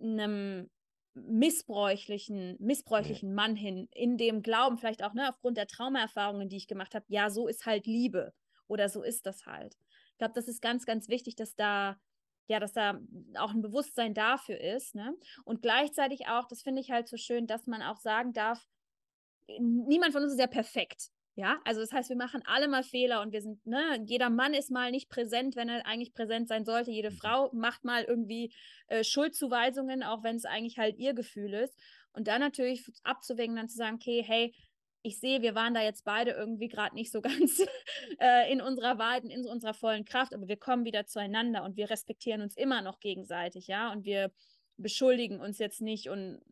einem missbräuchlichen, missbräuchlichen Mann hin, in dem Glauben, vielleicht auch ne, aufgrund der Traumaerfahrungen, die ich gemacht habe, ja, so ist halt Liebe oder so ist das halt. Ich glaube, das ist ganz, ganz wichtig, dass da, ja, dass da auch ein Bewusstsein dafür ist. Ne? Und gleichzeitig auch, das finde ich halt so schön, dass man auch sagen darf, niemand von uns ist ja perfekt. Ja, also das heißt, wir machen alle mal Fehler und wir sind, ne, jeder Mann ist mal nicht präsent, wenn er eigentlich präsent sein sollte. Jede mhm. Frau macht mal irgendwie äh, Schuldzuweisungen, auch wenn es eigentlich halt ihr Gefühl ist. Und dann natürlich abzuwägen, dann zu sagen, okay, hey, ich sehe, wir waren da jetzt beide irgendwie gerade nicht so ganz äh, in unserer Wahrheit und in unserer vollen Kraft, aber wir kommen wieder zueinander und wir respektieren uns immer noch gegenseitig, ja, und wir beschuldigen uns jetzt nicht und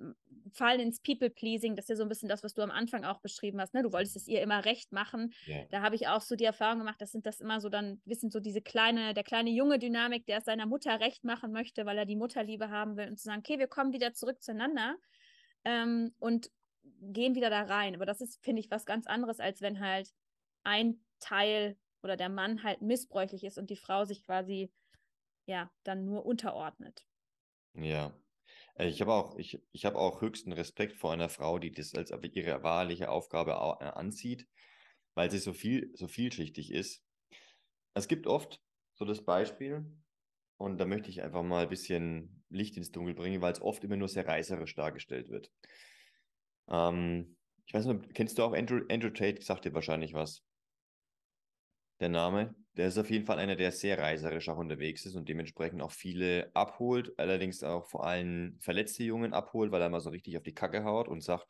fallen ins People-Pleasing. Das ist ja so ein bisschen das, was du am Anfang auch beschrieben hast. Ne? Du wolltest es ihr immer recht machen. Yeah. Da habe ich auch so die Erfahrung gemacht, das sind das immer so dann, wissen so diese kleine, der kleine junge Dynamik, der es seiner Mutter recht machen möchte, weil er die Mutterliebe haben will und zu sagen, okay, wir kommen wieder zurück zueinander ähm, und gehen wieder da rein. Aber das ist, finde ich, was ganz anderes, als wenn halt ein Teil oder der Mann halt missbräuchlich ist und die Frau sich quasi ja dann nur unterordnet. Ja. Äh, ich habe auch, ich, ich habe auch höchsten Respekt vor einer Frau, die das als ihre wahrliche Aufgabe äh, ansieht, weil sie so viel, so vielschichtig ist. Es gibt oft so das Beispiel, und da möchte ich einfach mal ein bisschen Licht ins Dunkel bringen, weil es oft immer nur sehr reißerisch dargestellt wird. Ähm, ich weiß nicht, kennst du auch Andrew, Andrew Tate? Sagt dir wahrscheinlich was. Der Name? Der ist auf jeden Fall einer, der sehr reiserisch auch unterwegs ist und dementsprechend auch viele abholt, allerdings auch vor allem verletzte Jungen abholt, weil er mal so richtig auf die Kacke haut und sagt,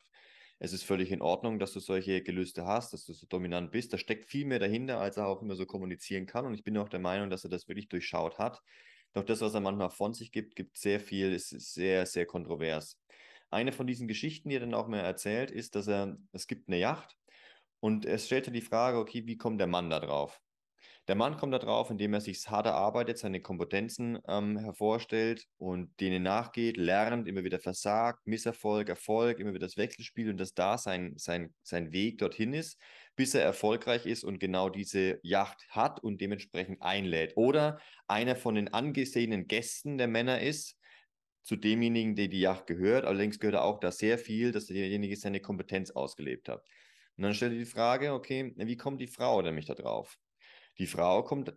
es ist völlig in Ordnung, dass du solche Gelüste hast, dass du so dominant bist. Da steckt viel mehr dahinter, als er auch immer so kommunizieren kann. Und ich bin auch der Meinung, dass er das wirklich durchschaut hat. Doch das, was er manchmal von sich gibt, gibt sehr viel, ist sehr, sehr kontrovers. Eine von diesen Geschichten, die er dann auch mehr erzählt, ist, dass er, es gibt eine Yacht und es stellt sich die Frage, okay, wie kommt der Mann da drauf? Der Mann kommt da drauf, indem er sich hart erarbeitet, seine Kompetenzen ähm, hervorstellt und denen nachgeht, lernt, immer wieder versagt, Misserfolg, Erfolg, immer wieder das Wechselspiel und dass da sein, sein, sein Weg dorthin ist, bis er erfolgreich ist und genau diese Yacht hat und dementsprechend einlädt. Oder einer von den angesehenen Gästen der Männer ist, zu demjenigen, der die Yacht gehört. Allerdings gehört auch da sehr viel, dass derjenige seine Kompetenz ausgelebt hat. Und dann stellt die Frage, okay, wie kommt die Frau nämlich da drauf? Die Frau kommt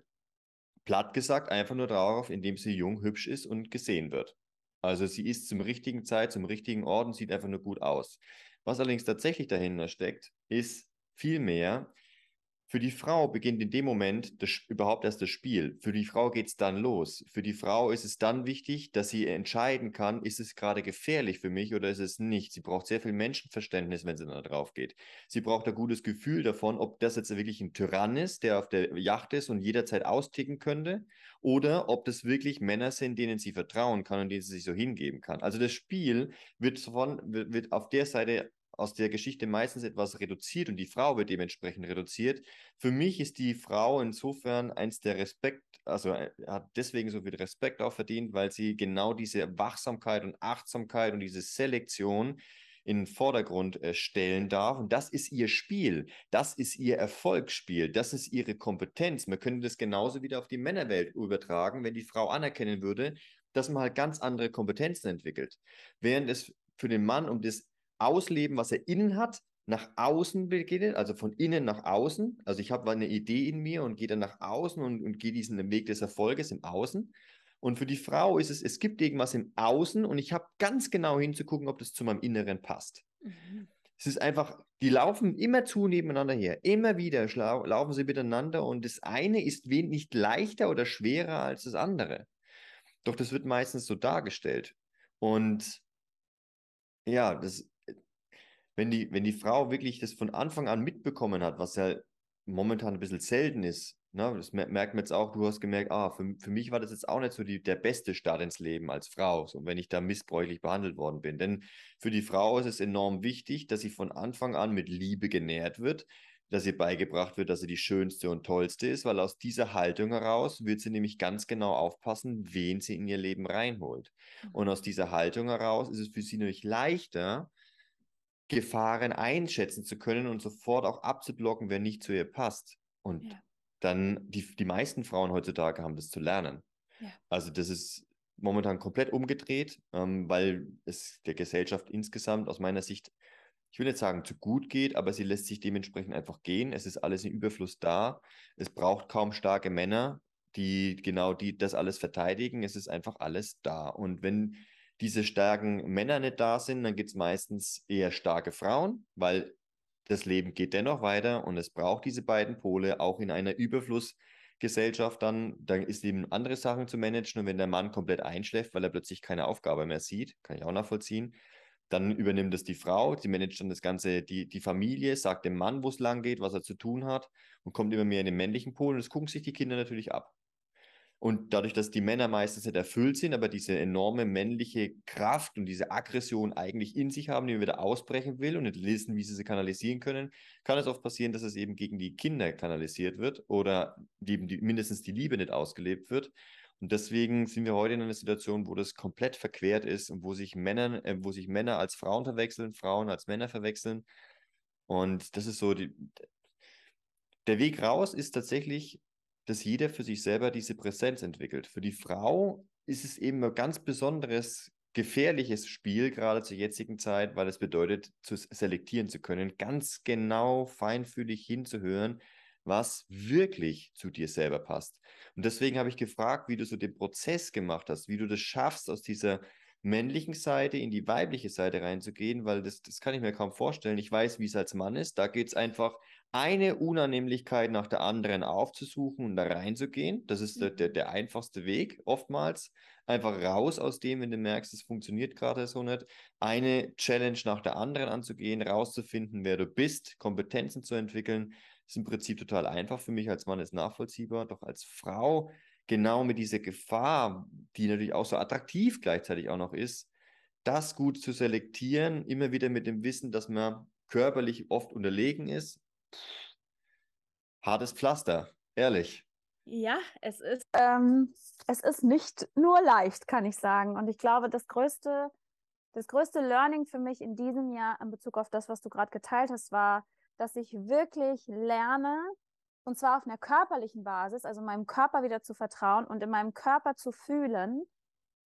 platt gesagt einfach nur darauf, indem sie jung, hübsch ist und gesehen wird. Also sie ist zum richtigen Zeit, zum richtigen Ort und sieht einfach nur gut aus. Was allerdings tatsächlich dahinter steckt, ist vielmehr, für die Frau beginnt in dem Moment das, überhaupt erst das Spiel. Für die Frau geht es dann los. Für die Frau ist es dann wichtig, dass sie entscheiden kann, ist es gerade gefährlich für mich oder ist es nicht. Sie braucht sehr viel Menschenverständnis, wenn sie da drauf geht. Sie braucht ein gutes Gefühl davon, ob das jetzt wirklich ein Tyrann ist, der auf der Yacht ist und jederzeit austicken könnte, oder ob das wirklich Männer sind, denen sie vertrauen kann und denen sie sich so hingeben kann. Also das Spiel wird, von, wird auf der Seite aus der Geschichte meistens etwas reduziert und die Frau wird dementsprechend reduziert. Für mich ist die Frau insofern eins der Respekt, also äh, hat deswegen so viel Respekt auch verdient, weil sie genau diese Wachsamkeit und Achtsamkeit und diese Selektion in den Vordergrund äh, stellen darf. Und das ist ihr Spiel. Das ist ihr Erfolgsspiel. Das ist ihre Kompetenz. Man könnte das genauso wieder auf die Männerwelt übertragen, wenn die Frau anerkennen würde, dass man halt ganz andere Kompetenzen entwickelt. Während es für den Mann um das ausleben, was er innen hat, nach außen beginnt, also von innen nach außen. Also ich habe eine Idee in mir und gehe dann nach außen und, und gehe diesen Weg des Erfolges im Außen. Und für die Frau ist es, es gibt irgendwas im Außen und ich habe ganz genau hinzugucken, ob das zu meinem Inneren passt. Mhm. Es ist einfach, die laufen immer zu nebeneinander her. Immer wieder laufen sie miteinander und das eine ist nicht leichter oder schwerer als das andere. Doch das wird meistens so dargestellt. Und ja, das wenn die, wenn die Frau wirklich das von Anfang an mitbekommen hat, was ja momentan ein bisschen selten ist, ne, das merkt man jetzt auch, du hast gemerkt, ah, für, für mich war das jetzt auch nicht so die, der beste Start ins Leben als Frau, so wenn ich da missbräuchlich behandelt worden bin. Denn für die Frau ist es enorm wichtig, dass sie von Anfang an mit Liebe genährt wird, dass ihr beigebracht wird, dass sie die schönste und tollste ist, weil aus dieser Haltung heraus wird sie nämlich ganz genau aufpassen, wen sie in ihr Leben reinholt. Und mhm. aus dieser Haltung heraus ist es für sie nämlich leichter, Gefahren einschätzen zu können und sofort auch abzublocken, wer nicht zu ihr passt. Und ja. dann, die, die meisten Frauen heutzutage haben das zu lernen. Ja. Also das ist momentan komplett umgedreht, ähm, weil es der Gesellschaft insgesamt aus meiner Sicht, ich will nicht sagen zu gut geht, aber sie lässt sich dementsprechend einfach gehen. Es ist alles im Überfluss da. Es braucht kaum starke Männer, die genau die das alles verteidigen. Es ist einfach alles da. Und wenn diese starken Männer nicht da sind, dann gibt es meistens eher starke Frauen, weil das Leben geht dennoch weiter und es braucht diese beiden Pole auch in einer Überflussgesellschaft dann, dann ist eben andere Sachen zu managen und wenn der Mann komplett einschläft, weil er plötzlich keine Aufgabe mehr sieht, kann ich auch nachvollziehen, dann übernimmt es die Frau, sie managt dann das Ganze, die, die Familie, sagt dem Mann, wo es lang geht, was er zu tun hat und kommt immer mehr in den männlichen Pol und das gucken sich die Kinder natürlich ab. Und dadurch, dass die Männer meistens nicht erfüllt sind, aber diese enorme männliche Kraft und diese Aggression eigentlich in sich haben, die man wieder ausbrechen will und nicht wissen, wie sie sie kanalisieren können, kann es oft passieren, dass es eben gegen die Kinder kanalisiert wird oder die, die, mindestens die Liebe nicht ausgelebt wird. Und deswegen sind wir heute in einer Situation, wo das komplett verquert ist und wo sich Männer, äh, wo sich Männer als Frauen verwechseln, Frauen als Männer verwechseln. Und das ist so die, der Weg raus ist tatsächlich dass jeder für sich selber diese Präsenz entwickelt. Für die Frau ist es eben ein ganz besonderes, gefährliches Spiel, gerade zur jetzigen Zeit, weil es bedeutet, zu selektieren zu können, ganz genau feinfühlig hinzuhören, was wirklich zu dir selber passt. Und deswegen habe ich gefragt, wie du so den Prozess gemacht hast, wie du das schaffst, aus dieser männlichen Seite in die weibliche Seite reinzugehen, weil das, das kann ich mir kaum vorstellen. Ich weiß, wie es als Mann ist. Da geht es einfach eine Unannehmlichkeit nach der anderen aufzusuchen und da reinzugehen. Das ist der, der, mhm. der einfachste Weg oftmals. Einfach raus aus dem, wenn du merkst, es funktioniert gerade so nicht. Eine Challenge nach der anderen anzugehen, rauszufinden, wer du bist, Kompetenzen zu entwickeln. Ist im Prinzip total einfach für mich als Mann, ist nachvollziehbar. Doch als Frau genau mit dieser Gefahr, die natürlich auch so attraktiv gleichzeitig auch noch ist, das gut zu selektieren, immer wieder mit dem Wissen, dass man körperlich oft unterlegen ist, hartes Pflaster. Ehrlich. Ja, es ist, ähm, es ist nicht nur leicht, kann ich sagen. Und ich glaube, das größte, das größte Learning für mich in diesem Jahr in Bezug auf das, was du gerade geteilt hast, war, dass ich wirklich lerne, und zwar auf einer körperlichen Basis, also meinem Körper wieder zu vertrauen und in meinem Körper zu fühlen,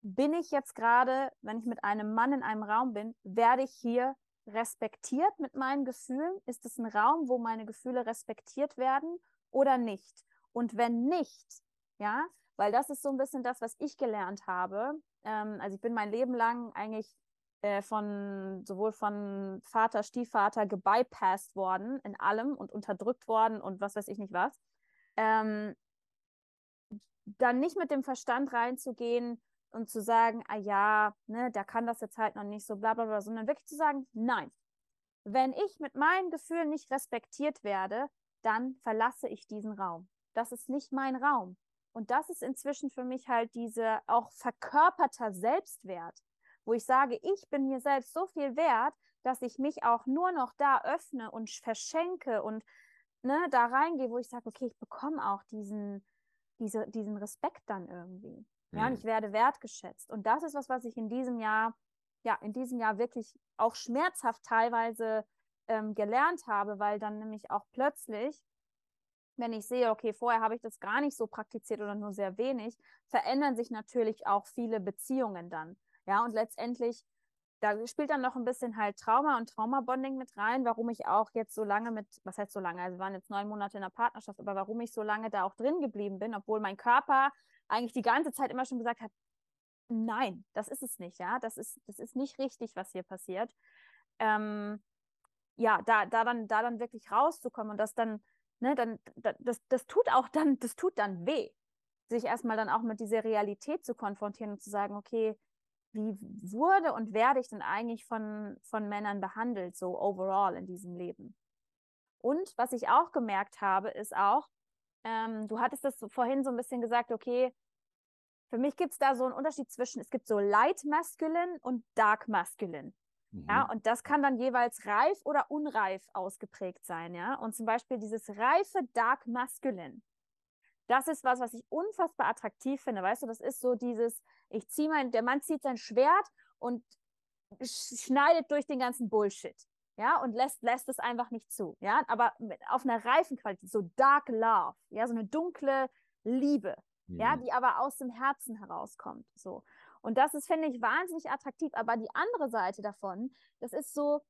bin ich jetzt gerade, wenn ich mit einem Mann in einem Raum bin, werde ich hier respektiert mit meinen Gefühlen? Ist es ein Raum, wo meine Gefühle respektiert werden oder nicht? Und wenn nicht, ja, weil das ist so ein bisschen das, was ich gelernt habe. Ähm, also ich bin mein Leben lang eigentlich äh, von sowohl von Vater, Stiefvater gebypassed worden in allem und unterdrückt worden und was weiß ich nicht was. Ähm, dann nicht mit dem Verstand reinzugehen und zu sagen, ah ja, ne, der kann das jetzt halt noch nicht so, bla bla bla, sondern wirklich zu sagen, nein. Wenn ich mit meinen Gefühlen nicht respektiert werde, dann verlasse ich diesen Raum. Das ist nicht mein Raum. Und das ist inzwischen für mich halt diese auch verkörperter Selbstwert wo ich sage, ich bin mir selbst so viel wert, dass ich mich auch nur noch da öffne und verschenke und ne, da reingehe, wo ich sage, okay, ich bekomme auch diesen, diese, diesen Respekt dann irgendwie. Ja, und mhm. ich werde wertgeschätzt. Und das ist was, was ich in diesem Jahr, ja, in diesem Jahr wirklich auch schmerzhaft teilweise ähm, gelernt habe, weil dann nämlich auch plötzlich, wenn ich sehe, okay, vorher habe ich das gar nicht so praktiziert oder nur sehr wenig, verändern sich natürlich auch viele Beziehungen dann. Ja, und letztendlich, da spielt dann noch ein bisschen halt Trauma und Traumabonding mit rein, warum ich auch jetzt so lange mit, was heißt so lange, also wir waren jetzt neun Monate in der Partnerschaft, aber warum ich so lange da auch drin geblieben bin, obwohl mein Körper eigentlich die ganze Zeit immer schon gesagt hat, nein, das ist es nicht, ja, das ist, das ist nicht richtig, was hier passiert. Ähm, ja, da, da dann, da dann wirklich rauszukommen und das dann, ne, dann, das, das tut auch dann, das tut dann weh, sich erstmal dann auch mit dieser Realität zu konfrontieren und zu sagen, okay, wie wurde und werde ich denn eigentlich von, von Männern behandelt, so overall in diesem Leben? Und was ich auch gemerkt habe, ist auch, ähm, du hattest das vorhin so ein bisschen gesagt, okay, für mich gibt es da so einen Unterschied zwischen, es gibt so Light Masculine und Dark Masculine. Mhm. Ja, und das kann dann jeweils reif oder unreif ausgeprägt sein, ja. Und zum Beispiel dieses reife Dark Masculine, das ist was, was ich unfassbar attraktiv finde. Weißt du, das ist so dieses, ich ziehe mein, der Mann zieht sein Schwert und schneidet durch den ganzen Bullshit. Ja, und lässt, lässt es einfach nicht zu. Ja, aber mit, auf einer reifen Qualität, so dark love. Ja, so eine dunkle Liebe. Mhm. Ja, die aber aus dem Herzen herauskommt. So. Und das ist, finde ich, wahnsinnig attraktiv. Aber die andere Seite davon, das ist so,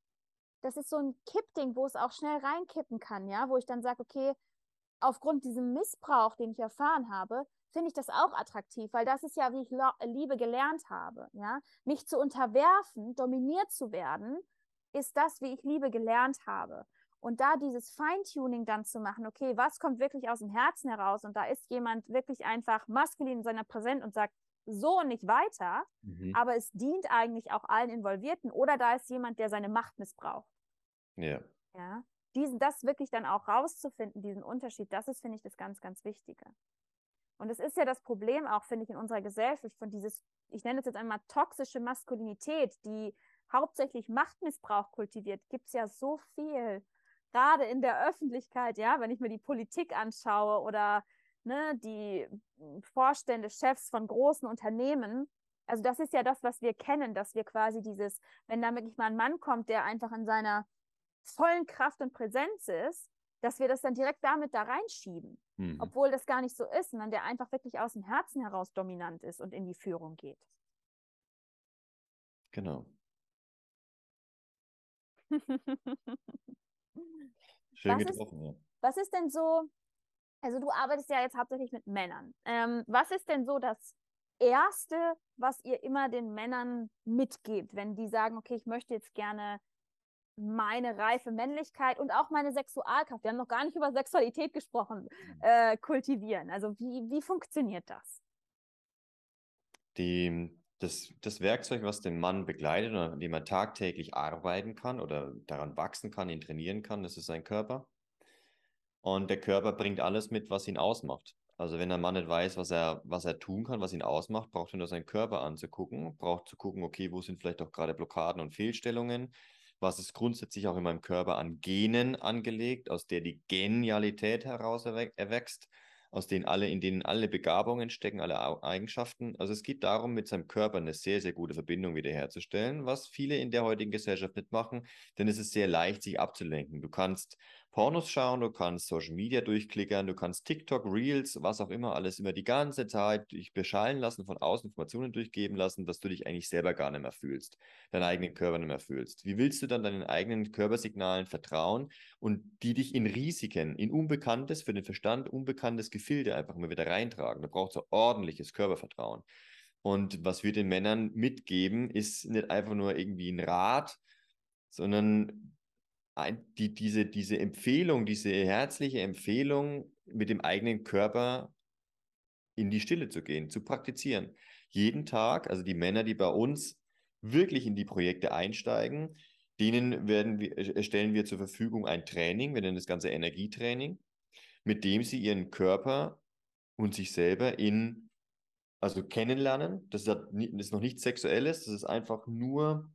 das ist so ein Kippding, wo es auch schnell reinkippen kann, ja, wo ich dann sage, okay, aufgrund diesem Missbrauch, den ich erfahren habe, finde ich das auch attraktiv, weil das ist ja, wie ich Liebe gelernt habe. Ja? Mich zu unterwerfen, dominiert zu werden, ist das, wie ich Liebe gelernt habe. Und da dieses Feintuning dann zu machen, okay, was kommt wirklich aus dem Herzen heraus? Und da ist jemand wirklich einfach maskulin in seiner Präsenz und sagt, so und nicht weiter, mhm. aber es dient eigentlich auch allen Involvierten. Oder da ist jemand, der seine Macht missbraucht. Ja. Ja diesen, das wirklich dann auch rauszufinden, diesen Unterschied, das ist, finde ich, das ganz, ganz Wichtige. Und es ist ja das Problem auch, finde ich, in unserer Gesellschaft von dieses, ich nenne es jetzt einmal toxische Maskulinität, die hauptsächlich Machtmissbrauch kultiviert, gibt es ja so viel. Gerade in der Öffentlichkeit, ja, wenn ich mir die Politik anschaue oder ne, die Vorstände, Chefs von großen Unternehmen, also das ist ja das, was wir kennen, dass wir quasi dieses, wenn da wirklich mal ein Mann kommt, der einfach in seiner vollen Kraft und Präsenz ist, dass wir das dann direkt damit da reinschieben. Mhm. Obwohl das gar nicht so ist, sondern der einfach wirklich aus dem Herzen heraus dominant ist und in die Führung geht. Genau. Schön was getroffen, ist, ja. Was ist denn so, also du arbeitest ja jetzt hauptsächlich mit Männern. Ähm, was ist denn so das Erste, was ihr immer den Männern mitgebt, wenn die sagen, okay, ich möchte jetzt gerne meine reife Männlichkeit und auch meine Sexualkraft, wir haben noch gar nicht über Sexualität gesprochen, mhm. äh, kultivieren. Also wie, wie funktioniert das? Die, das, das Werkzeug, was den Mann begleitet und an dem er tagtäglich arbeiten kann oder daran wachsen kann, ihn trainieren kann, das ist sein Körper. Und der Körper bringt alles mit, was ihn ausmacht. Also wenn der Mann nicht weiß, was er, was er tun kann, was ihn ausmacht, braucht er nur seinen Körper anzugucken, braucht zu gucken, okay, wo sind vielleicht auch gerade Blockaden und Fehlstellungen, was ist grundsätzlich auch in meinem Körper an Genen angelegt, aus der die Genialität heraus erwächst. Aus denen alle, in denen alle Begabungen stecken, alle Eigenschaften. Also es geht darum, mit seinem Körper eine sehr, sehr gute Verbindung wiederherzustellen, was viele in der heutigen Gesellschaft nicht machen, denn es ist sehr leicht, sich abzulenken. Du kannst Pornos schauen, du kannst Social Media durchklickern, du kannst TikTok, Reels, was auch immer, alles immer die ganze Zeit dich beschallen lassen, von außen Informationen durchgeben lassen, dass du dich eigentlich selber gar nicht mehr fühlst, deinen eigenen Körper nicht mehr fühlst. Wie willst du dann deinen eigenen Körpersignalen vertrauen und die dich in Risiken, in unbekanntes, für den Verstand unbekanntes Gefilde einfach immer wieder reintragen? Da braucht es ordentliches Körpervertrauen. Und was wir den Männern mitgeben, ist nicht einfach nur irgendwie ein Rat, sondern die, diese, diese Empfehlung, diese herzliche Empfehlung, mit dem eigenen Körper in die Stille zu gehen, zu praktizieren. Jeden Tag, also die Männer, die bei uns wirklich in die Projekte einsteigen, denen werden wir, äh, stellen wir zur Verfügung ein Training, wir nennen das Ganze Energietraining, mit dem sie ihren Körper und sich selber in, also kennenlernen. Das ist, das ist noch nichts Sexuelles, das ist einfach nur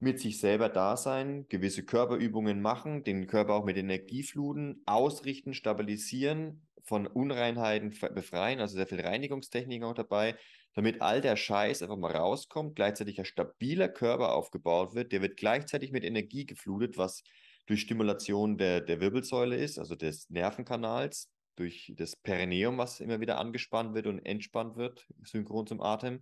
mit sich selber da sein, gewisse Körperübungen machen, den Körper auch mit Energiefluten ausrichten, stabilisieren, von Unreinheiten befreien, also sehr viel Reinigungstechnik auch dabei, damit all der Scheiß einfach mal rauskommt, gleichzeitig ein stabiler Körper aufgebaut wird, der wird gleichzeitig mit Energie geflutet, was durch Stimulation der, der Wirbelsäule ist, also des Nervenkanals, durch das Perineum, was immer wieder angespannt wird und entspannt wird, synchron zum Atem.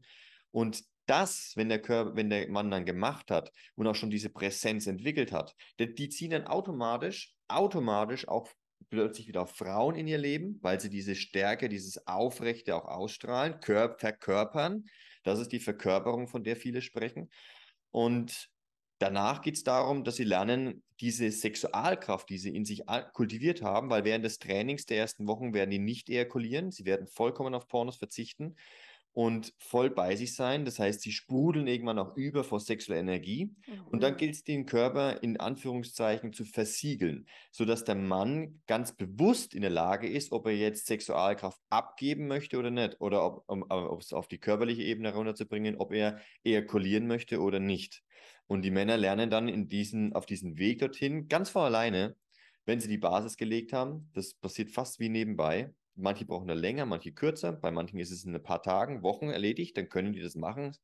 Und das, wenn der Körper, wenn der Mann dann gemacht hat und auch schon diese Präsenz entwickelt hat, die, die ziehen dann automatisch, automatisch auch plötzlich wieder Frauen in ihr Leben, weil sie diese Stärke, dieses Aufrechte auch ausstrahlen, Kör verkörpern. Das ist die Verkörperung, von der viele sprechen. Und danach geht es darum, dass sie lernen, diese Sexualkraft, die sie in sich kultiviert haben, weil während des Trainings der ersten Wochen werden die nicht ejakulieren, sie werden vollkommen auf Pornos verzichten und voll bei sich sein. Das heißt, sie sprudeln irgendwann auch über vor sexueller Energie. Mhm. Und dann mhm. gilt es, den Körper in Anführungszeichen zu versiegeln, sodass der Mann ganz bewusst in der Lage ist, ob er jetzt Sexualkraft abgeben möchte oder nicht. Oder ob, um, es auf die körperliche Ebene runterzubringen, ob er ejakulieren möchte oder nicht. Und die Männer lernen dann in diesen, auf diesen Weg dorthin ganz von alleine, wenn sie die Basis gelegt haben. Das passiert fast wie nebenbei Manche brauchen da länger, manche kürzer. Bei manchen ist es in ein paar Tagen, Wochen erledigt, dann können die das machen.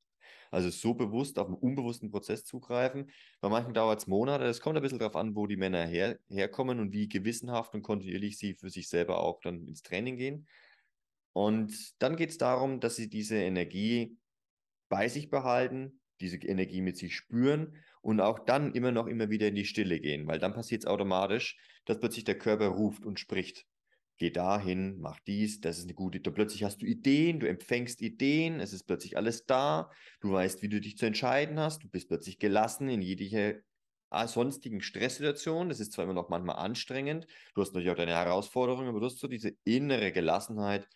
Also so bewusst auf einen unbewussten Prozess zugreifen. Bei manchen dauert es Monate. Es kommt ein bisschen darauf an, wo die Männer her, herkommen und wie gewissenhaft und kontinuierlich sie für sich selber auch dann ins Training gehen. Und dann geht es darum, dass sie diese Energie bei sich behalten, diese Energie mit sich spüren und auch dann immer noch immer wieder in die Stille gehen, weil dann passiert es automatisch, dass plötzlich der Körper ruft und spricht geh dahin, mach dies, das ist eine gute, du plötzlich hast du Ideen, du empfängst Ideen, es ist plötzlich alles da, du weißt, wie du dich zu entscheiden hast, du bist plötzlich gelassen in jeglicher ah, sonstigen Stresssituation, das ist zwar immer noch manchmal anstrengend, du hast natürlich auch deine Herausforderungen, aber du hast so diese innere Gelassenheit,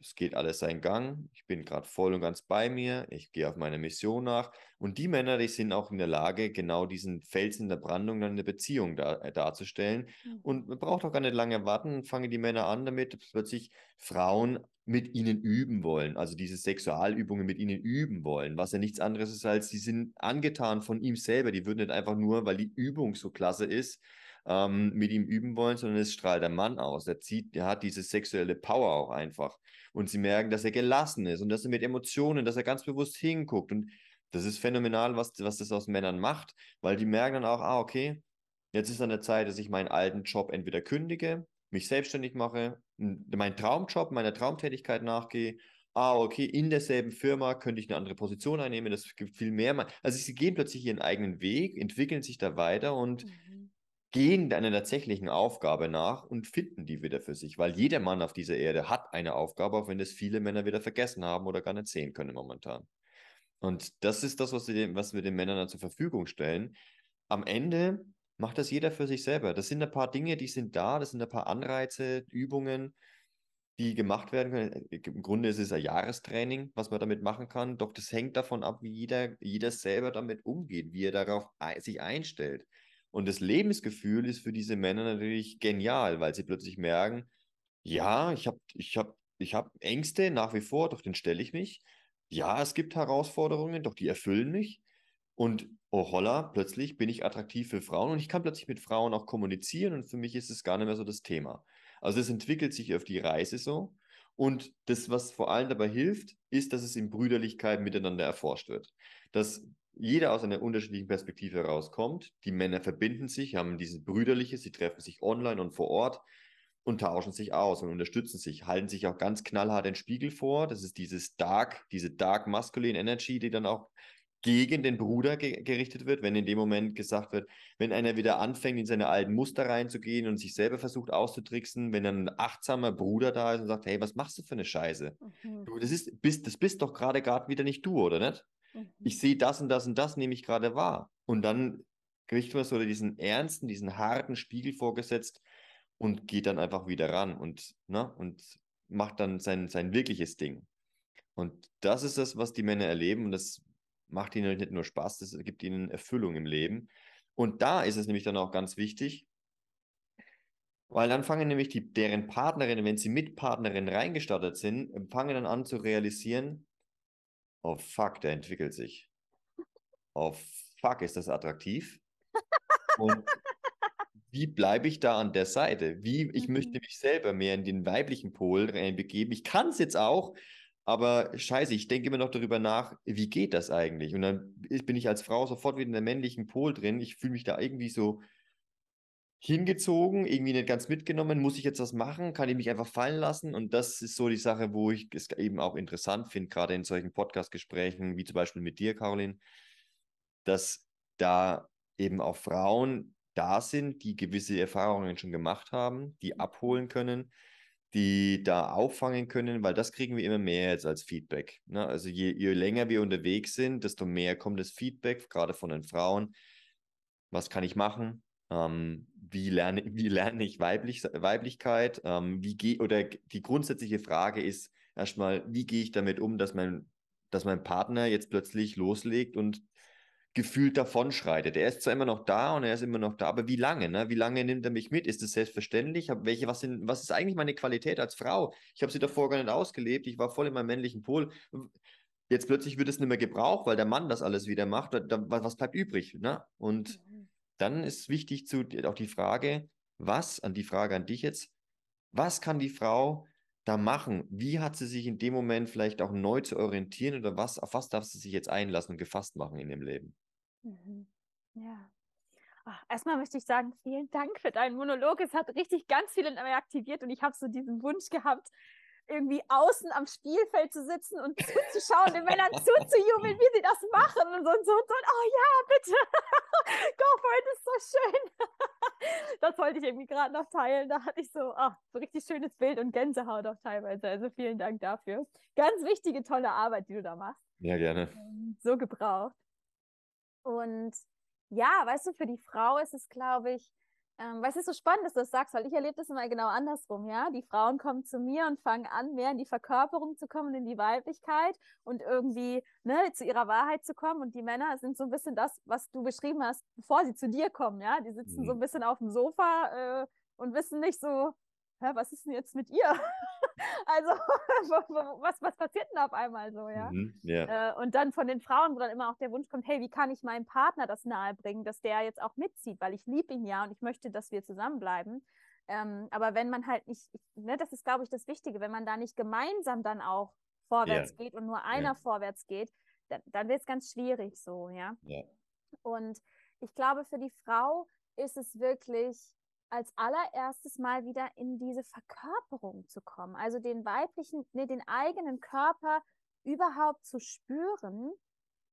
es geht alles seinen Gang. Ich bin gerade voll und ganz bei mir. Ich gehe auf meine Mission nach. Und die Männer, die sind auch in der Lage, genau diesen Felsen der Brandung dann in der Beziehung da, äh, darzustellen. Mhm. Und man braucht auch gar nicht lange warten. Fangen die Männer an damit, dass plötzlich Frauen mit ihnen üben wollen, also diese Sexualübungen mit ihnen üben wollen, was ja nichts anderes ist, als sie sind angetan von ihm selber. Die würden nicht einfach nur, weil die Übung so klasse ist, ähm, mit ihm üben wollen, sondern es strahlt der Mann aus. Er zieht, er hat diese sexuelle Power auch einfach und sie merken, dass er gelassen ist und dass er mit Emotionen, dass er ganz bewusst hinguckt. Und das ist phänomenal, was, was das aus Männern macht, weil die merken dann auch, ah, okay, jetzt ist an der Zeit, dass ich meinen alten Job entweder kündige, mich selbstständig mache, meinen Traumjob, meiner Traumtätigkeit nachgehe. Ah, okay, in derselben Firma könnte ich eine andere Position einnehmen, das gibt viel mehr. Also sie gehen plötzlich ihren eigenen Weg, entwickeln sich da weiter und mhm gehen einer tatsächlichen Aufgabe nach und finden die wieder für sich, weil jeder Mann auf dieser Erde hat eine Aufgabe, auch wenn das viele Männer wieder vergessen haben oder gar nicht sehen können momentan. Und das ist das, was, wir, was wir den Männern dann zur Verfügung stellen. Am Ende macht das jeder für sich selber. Das sind ein paar Dinge, die sind da, das sind ein paar Anreize, Übungen, die gemacht werden können. Im Grunde ist es ein Jahrestraining, was man damit machen kann, doch das hängt davon ab, wie jeder, jeder selber damit umgeht, wie er darauf sich einstellt. Und das Lebensgefühl ist für diese Männer natürlich genial, weil sie plötzlich merken, ja, ich habe ich hab, ich hab Ängste nach wie vor, doch den stelle ich mich. Ja, es gibt Herausforderungen, doch die erfüllen mich. Und oh holla, plötzlich bin ich attraktiv für Frauen und ich kann plötzlich mit Frauen auch kommunizieren und für mich ist es gar nicht mehr so das Thema. Also es entwickelt sich auf die Reise so. Und das, was vor allem dabei hilft, ist, dass es in Brüderlichkeit miteinander erforscht wird. Dass jeder aus einer unterschiedlichen Perspektive herauskommt. Die Männer verbinden sich, haben diese Brüderliche, sie treffen sich online und vor Ort und tauschen sich aus und unterstützen sich, halten sich auch ganz knallhart den Spiegel vor. Das ist dieses Dark, diese Dark Masculine Energy, die dann auch gegen den Bruder ge gerichtet wird, wenn in dem Moment gesagt wird, wenn einer wieder anfängt, in seine alten Muster reinzugehen und sich selber versucht auszutricksen, wenn dann ein achtsamer Bruder da ist und sagt, hey, was machst du für eine Scheiße? Mhm. Du, das, ist, bist, das bist doch gerade gerade wieder nicht du, oder nicht? Mhm. Ich sehe das und das und das, nehme ich gerade wahr. Und dann kriegt man so diesen ernsten, diesen harten Spiegel vorgesetzt und geht dann einfach wieder ran und, ne, und macht dann sein, sein wirkliches Ding. Und das ist das, was die Männer erleben und das macht ihnen nicht nur Spaß, das gibt ihnen Erfüllung im Leben. Und da ist es nämlich dann auch ganz wichtig, weil dann fangen nämlich die, deren Partnerinnen, wenn sie mit Partnerinnen reingestartet sind, fangen dann an zu realisieren, oh fuck, der entwickelt sich. Oh fuck, ist das attraktiv. Und wie bleibe ich da an der Seite? Wie, ich mhm. möchte mich selber mehr in den weiblichen Pol reinbegeben. Ich kann es jetzt auch, aber scheiße, ich denke immer noch darüber nach, wie geht das eigentlich? Und dann bin ich als Frau sofort wieder in der männlichen Pol drin. Ich fühle mich da irgendwie so hingezogen, irgendwie nicht ganz mitgenommen. Muss ich jetzt was machen? Kann ich mich einfach fallen lassen? Und das ist so die Sache, wo ich es eben auch interessant finde, gerade in solchen Podcast-Gesprächen, wie zum Beispiel mit dir, Caroline, dass da eben auch Frauen da sind, die gewisse Erfahrungen schon gemacht haben, die abholen können, die da auffangen können, weil das kriegen wir immer mehr jetzt als Feedback. Ne? Also je, je länger wir unterwegs sind, desto mehr kommt das Feedback, gerade von den Frauen. Was kann ich machen? Ähm, wie, lerne, wie lerne ich Weiblich, Weiblichkeit? Ähm, wie geh, oder die grundsätzliche Frage ist erstmal, wie gehe ich damit um, dass mein, dass mein Partner jetzt plötzlich loslegt und gefühlt davonschreitet. Er ist zwar immer noch da und er ist immer noch da, aber wie lange? Ne? Wie lange nimmt er mich mit? Ist es selbstverständlich? welche, was, sind, was ist eigentlich meine Qualität als Frau? Ich habe sie davor gar nicht ausgelebt. Ich war voll in meinem männlichen Pol. Jetzt plötzlich wird es nicht mehr gebraucht, weil der Mann das alles wieder macht. Da, was bleibt übrig? Ne? Und mhm. dann ist wichtig zu, auch die Frage, was, an die Frage an dich jetzt, was kann die Frau da machen? Wie hat sie sich in dem Moment vielleicht auch neu zu orientieren oder was, auf was darf sie sich jetzt einlassen und gefasst machen in dem Leben? Mhm. Ja. Ach, erstmal möchte ich sagen, vielen Dank für deinen Monolog. Es hat richtig ganz viel in mir aktiviert und ich habe so diesen Wunsch gehabt, irgendwie außen am Spielfeld zu sitzen und zuzuschauen, den Männern zuzujubeln, wie sie das machen und so und so und so. Oh ja, bitte. Go for it, ist so schön. das wollte ich irgendwie gerade noch teilen. Da hatte ich so, ach, so richtig schönes Bild und Gänsehaut auch teilweise. Also vielen Dank dafür. Ganz wichtige, tolle Arbeit, die du da machst. Ja, gerne. Ähm, so gebraucht. Und ja, weißt du, für die Frau ist es, glaube ich, ähm, weil es ist so spannend, dass du das sagst, weil ich erlebe das immer genau andersrum, ja. Die Frauen kommen zu mir und fangen an, mehr in die Verkörperung zu kommen, in die Weiblichkeit und irgendwie ne, zu ihrer Wahrheit zu kommen. Und die Männer sind so ein bisschen das, was du beschrieben hast, bevor sie zu dir kommen, ja. Die sitzen mhm. so ein bisschen auf dem Sofa äh, und wissen nicht so, Hä, was ist denn jetzt mit ihr? also, was, was passiert denn auf einmal so, ja? Mhm, yeah. äh, und dann von den Frauen, wo dann immer auch der Wunsch kommt, hey, wie kann ich meinem Partner das nahebringen, dass der jetzt auch mitzieht, weil ich liebe ihn ja und ich möchte, dass wir zusammenbleiben. Ähm, aber wenn man halt nicht, ne, das ist, glaube ich, das Wichtige, wenn man da nicht gemeinsam dann auch vorwärts yeah. geht und nur einer yeah. vorwärts geht, dann, dann wird es ganz schwierig so, ja. Und ich glaube, für die Frau ist es wirklich als allererstes mal wieder in diese Verkörperung zu kommen, also den weiblichen, nee, den eigenen Körper überhaupt zu spüren.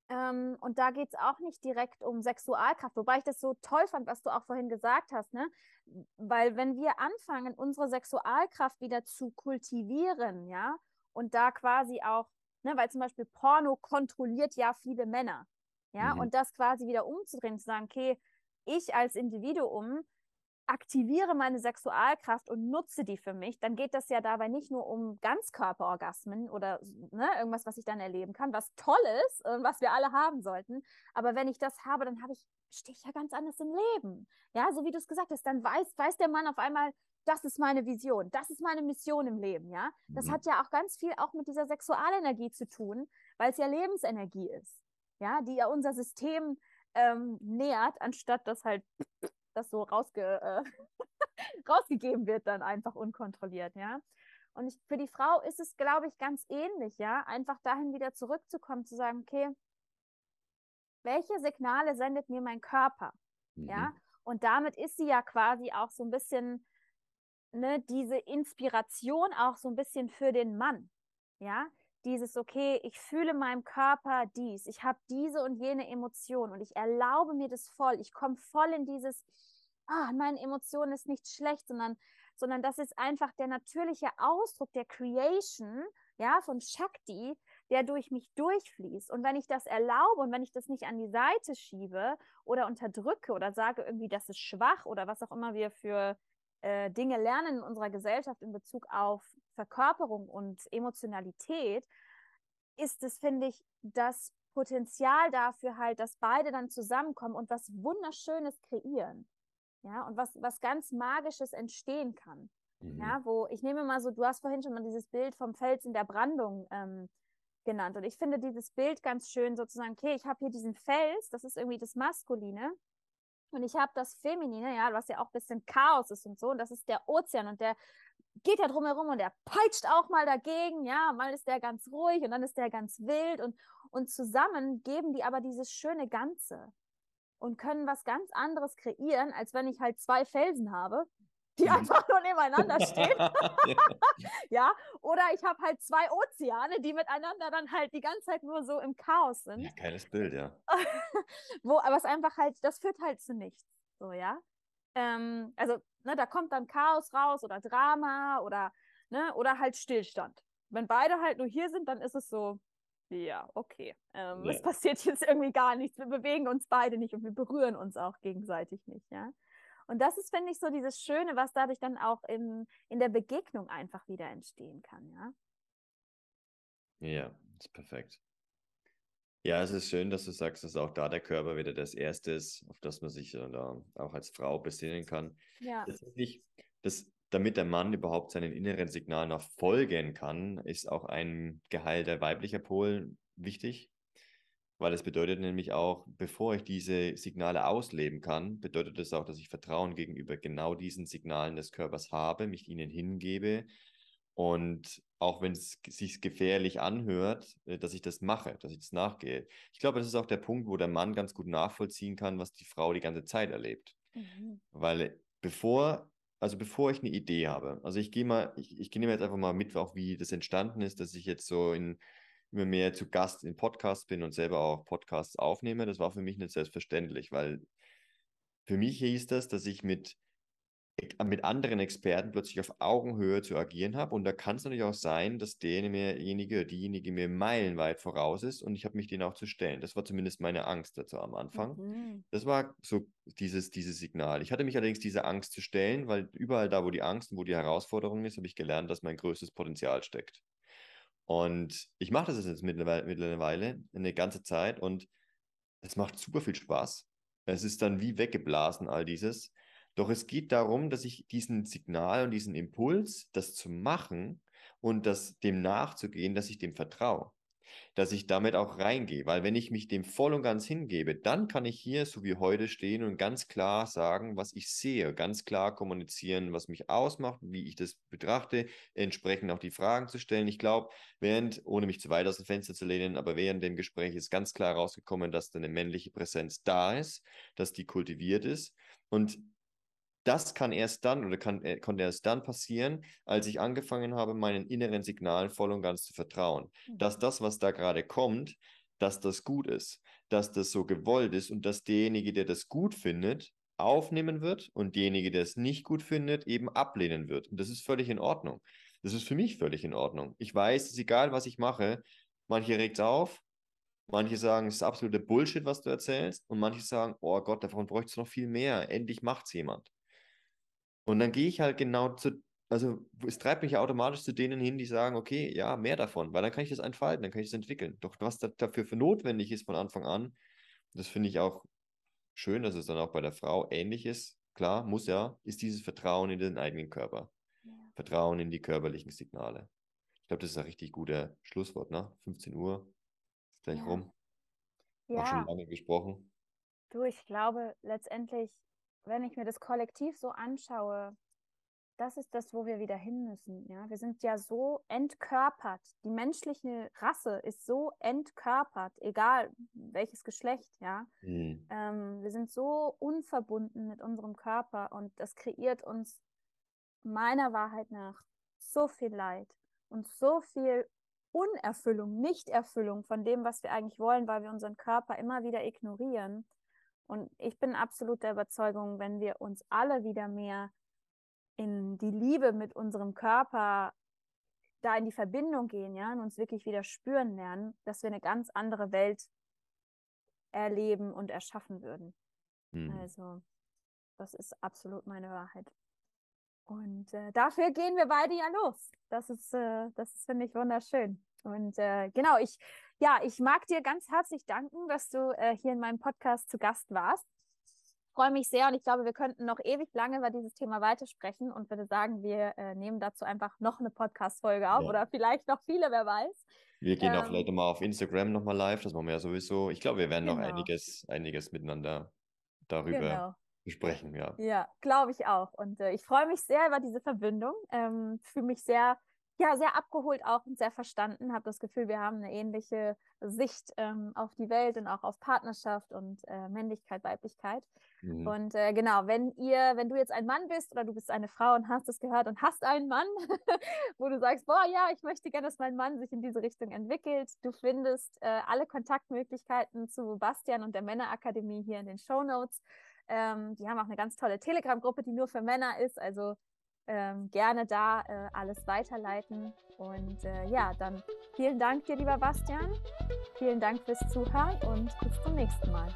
Ähm, und da geht es auch nicht direkt um Sexualkraft, wobei ich das so toll fand, was du auch vorhin gesagt hast, ne? Weil wenn wir anfangen, unsere Sexualkraft wieder zu kultivieren, ja, und da quasi auch, ne, weil zum Beispiel Porno kontrolliert ja viele Männer, ja, mhm. und das quasi wieder umzudrehen, zu sagen, okay, ich als Individuum aktiviere meine Sexualkraft und nutze die für mich, dann geht das ja dabei nicht nur um Ganzkörperorgasmen oder ne, irgendwas, was ich dann erleben kann, was toll ist und was wir alle haben sollten. Aber wenn ich das habe, dann habe ich, stehe ich ja ganz anders im Leben. Ja, so wie du es gesagt hast, dann weiß, weiß der Mann auf einmal, das ist meine Vision, das ist meine Mission im Leben, ja. Das mhm. hat ja auch ganz viel auch mit dieser Sexualenergie zu tun, weil es ja Lebensenergie ist, ja, die ja unser System ähm, nährt, anstatt das halt das so rausge, äh, rausgegeben wird dann einfach unkontrolliert, ja. Und ich, für die Frau ist es, glaube ich, ganz ähnlich, ja, einfach dahin wieder zurückzukommen, zu sagen, okay, welche Signale sendet mir mein Körper, mhm. ja? Und damit ist sie ja quasi auch so ein bisschen, ne, diese Inspiration auch so ein bisschen für den Mann, ja, dieses, okay, ich fühle meinem Körper dies, ich habe diese und jene Emotion und ich erlaube mir das voll, ich komme voll in dieses, ah, meine Emotion ist nicht schlecht, sondern, sondern das ist einfach der natürliche Ausdruck der Creation, ja, von Shakti, der durch mich durchfließt. Und wenn ich das erlaube und wenn ich das nicht an die Seite schiebe oder unterdrücke oder sage irgendwie, das ist schwach oder was auch immer wir für äh, Dinge lernen in unserer Gesellschaft in Bezug auf Verkörperung und Emotionalität, ist es, finde ich, das Potenzial dafür halt, dass beide dann zusammenkommen und was Wunderschönes kreieren. Ja, und was, was ganz Magisches entstehen kann. Mhm. Ja, wo ich nehme mal so, du hast vorhin schon mal dieses Bild vom Fels in der Brandung ähm, genannt. Und ich finde dieses Bild ganz schön, sozusagen, okay, ich habe hier diesen Fels, das ist irgendwie das Maskuline. Und ich habe das Feminine, ja, was ja auch ein bisschen Chaos ist und so. Und das ist der Ozean. Und der geht ja drumherum und der peitscht auch mal dagegen, ja, mal ist der ganz ruhig und dann ist der ganz wild und, und zusammen geben die aber dieses schöne Ganze und können was ganz anderes kreieren, als wenn ich halt zwei Felsen habe, die mhm. einfach nur nebeneinander stehen. ja, oder ich habe halt zwei Ozeane, die miteinander dann halt die ganze Zeit nur so im Chaos sind. Ja, geiles Bild, ja. Wo, aber es einfach halt, das führt halt zu nichts. So, ja. Ähm, also, ne, da kommt dann Chaos raus oder Drama oder, ne, oder halt Stillstand. Wenn beide halt nur hier sind, dann ist es so, ja, okay. Ähm, ja. Es passiert jetzt irgendwie gar nichts. Wir bewegen uns beide nicht und wir berühren uns auch gegenseitig nicht, ja. Und das ist, finde ich, so dieses Schöne, was dadurch dann auch in, in der Begegnung einfach wieder entstehen kann, ja. Ja, ist perfekt. Ja, es ist schön, dass du sagst, dass auch da der Körper wieder das Erste ist, auf das man sich auch als Frau besinnen kann. Ja. Tatsächlich, das, damit der Mann überhaupt seinen inneren Signalen noch folgen kann, ist auch ein geheilter weiblicher Pol wichtig, weil es bedeutet nämlich auch, bevor ich diese Signale ausleben kann, bedeutet es das auch, dass ich Vertrauen gegenüber genau diesen Signalen des Körpers habe, mich ihnen hingebe und auch wenn es sich gefährlich anhört, äh, dass ich das mache, dass ich das nachgehe. Ich glaube, das ist auch der Punkt, wo der Mann ganz gut nachvollziehen kann, was die Frau die ganze Zeit erlebt. Mhm. Weil bevor, also bevor ich eine Idee habe, also ich gehe mal, ich, ich nehme jetzt einfach mal mit, auch wie das entstanden ist, dass ich jetzt so in immer mehr zu Gast in Podcasts bin und selber auch Podcasts aufnehme. Das war für mich nicht selbstverständlich, weil für mich hieß das, dass ich mit mit anderen Experten plötzlich auf Augenhöhe zu agieren habe. Und da kann es natürlich auch sein, dass derjenige diejenige mir meilenweit voraus ist und ich habe mich denen auch zu stellen. Das war zumindest meine Angst dazu am Anfang. Mhm. Das war so dieses, dieses Signal. Ich hatte mich allerdings diese Angst zu stellen, weil überall da, wo die Angst und wo die Herausforderung ist, habe ich gelernt, dass mein größtes Potenzial steckt. Und ich mache das jetzt mittlerweile, mittlerweile eine ganze Zeit und es macht super viel Spaß. Es ist dann wie weggeblasen, all dieses. Doch es geht darum, dass ich diesen Signal und diesen Impuls, das zu machen und das dem nachzugehen, dass ich dem vertraue. Dass ich damit auch reingehe, weil wenn ich mich dem voll und ganz hingebe, dann kann ich hier so wie heute stehen und ganz klar sagen, was ich sehe, ganz klar kommunizieren, was mich ausmacht, wie ich das betrachte, entsprechend auch die Fragen zu stellen. Ich glaube, während, ohne mich zu weit aus dem Fenster zu lehnen, aber während dem Gespräch ist ganz klar rausgekommen, dass eine männliche Präsenz da ist, dass die kultiviert ist und das kann erst dann oder kann, äh, konnte erst dann passieren, als ich angefangen habe, meinen inneren Signalen voll und ganz zu vertrauen. Mhm. Dass das, was da gerade kommt, dass das gut ist, dass das so gewollt ist und dass derjenige, der das gut findet, aufnehmen wird und derjenige, der es nicht gut findet, eben ablehnen wird. Und das ist völlig in Ordnung. Das ist für mich völlig in Ordnung. Ich weiß, es ist egal, was ich mache. Manche regt es auf, manche sagen, es ist absolute Bullshit, was du erzählst, und manche sagen, oh Gott, davon bräuchte es noch viel mehr. Endlich macht es jemand. Und dann gehe ich halt genau zu, also es treibt mich ja automatisch zu denen hin, die sagen, okay, ja, mehr davon, weil dann kann ich das entfalten, dann kann ich das entwickeln. Doch was da, dafür für notwendig ist von Anfang an, das finde ich auch schön, dass es dann auch bei der Frau ähnlich ist. Klar, muss ja, ist dieses Vertrauen in den eigenen Körper. Ja. Vertrauen in die körperlichen Signale. Ich glaube, das ist ein richtig guter Schlusswort, ne? 15 Uhr, ist gleich ja. rum. Ja. Auch schon lange gesprochen. Du, ich glaube, letztendlich wenn ich mir das Kollektiv so anschaue, das ist das, wo wir wieder hin müssen. Ja, wir sind ja so entkörpert. Die menschliche Rasse ist so entkörpert, egal welches Geschlecht. Ja, mhm. ähm, wir sind so unverbunden mit unserem Körper und das kreiert uns meiner Wahrheit nach so viel Leid und so viel Unerfüllung, Nichterfüllung von dem, was wir eigentlich wollen, weil wir unseren Körper immer wieder ignorieren. Und ich bin absolut der Überzeugung, wenn wir uns alle wieder mehr in die Liebe mit unserem Körper, da in die Verbindung gehen, ja, und uns wirklich wieder spüren lernen, dass wir eine ganz andere Welt erleben und erschaffen würden. Mhm. Also, das ist absolut meine Wahrheit. Und äh, dafür gehen wir beide ja los. Das ist, äh, das ist, finde ich, wunderschön. Und äh, genau, ich, ja, ich mag dir ganz herzlich danken, dass du äh, hier in meinem Podcast zu Gast warst freue mich sehr und ich glaube, wir könnten noch ewig lange über dieses Thema weitersprechen und würde sagen, wir äh, nehmen dazu einfach noch eine Podcast-Folge auf ja. oder vielleicht noch viele, wer weiß. Wir gehen ähm, auch vielleicht nochmal auf Instagram nochmal live, das machen wir ja sowieso. Ich glaube, wir werden genau. noch einiges, einiges miteinander darüber genau. besprechen, ja. Ja, glaube ich auch. Und äh, ich freue mich sehr über diese Verbindung, ähm, fühle mich sehr ja, sehr abgeholt auch und sehr verstanden. Habe das Gefühl, wir haben eine ähnliche Sicht ähm, auf die Welt und auch auf Partnerschaft und äh, Männlichkeit, Weiblichkeit. Mhm. Und äh, genau, wenn ihr, wenn du jetzt ein Mann bist oder du bist eine Frau und hast es gehört und hast einen Mann, wo du sagst, boah, ja, ich möchte gerne, dass mein Mann sich in diese Richtung entwickelt. Du findest äh, alle Kontaktmöglichkeiten zu Bastian und der Männerakademie hier in den Show Notes. Ähm, die haben auch eine ganz tolle Telegram-Gruppe, die nur für Männer ist. Also ähm, gerne da äh, alles weiterleiten. Und äh, ja, dann vielen Dank dir, lieber Bastian. Vielen Dank fürs Zuhören und bis zum nächsten Mal.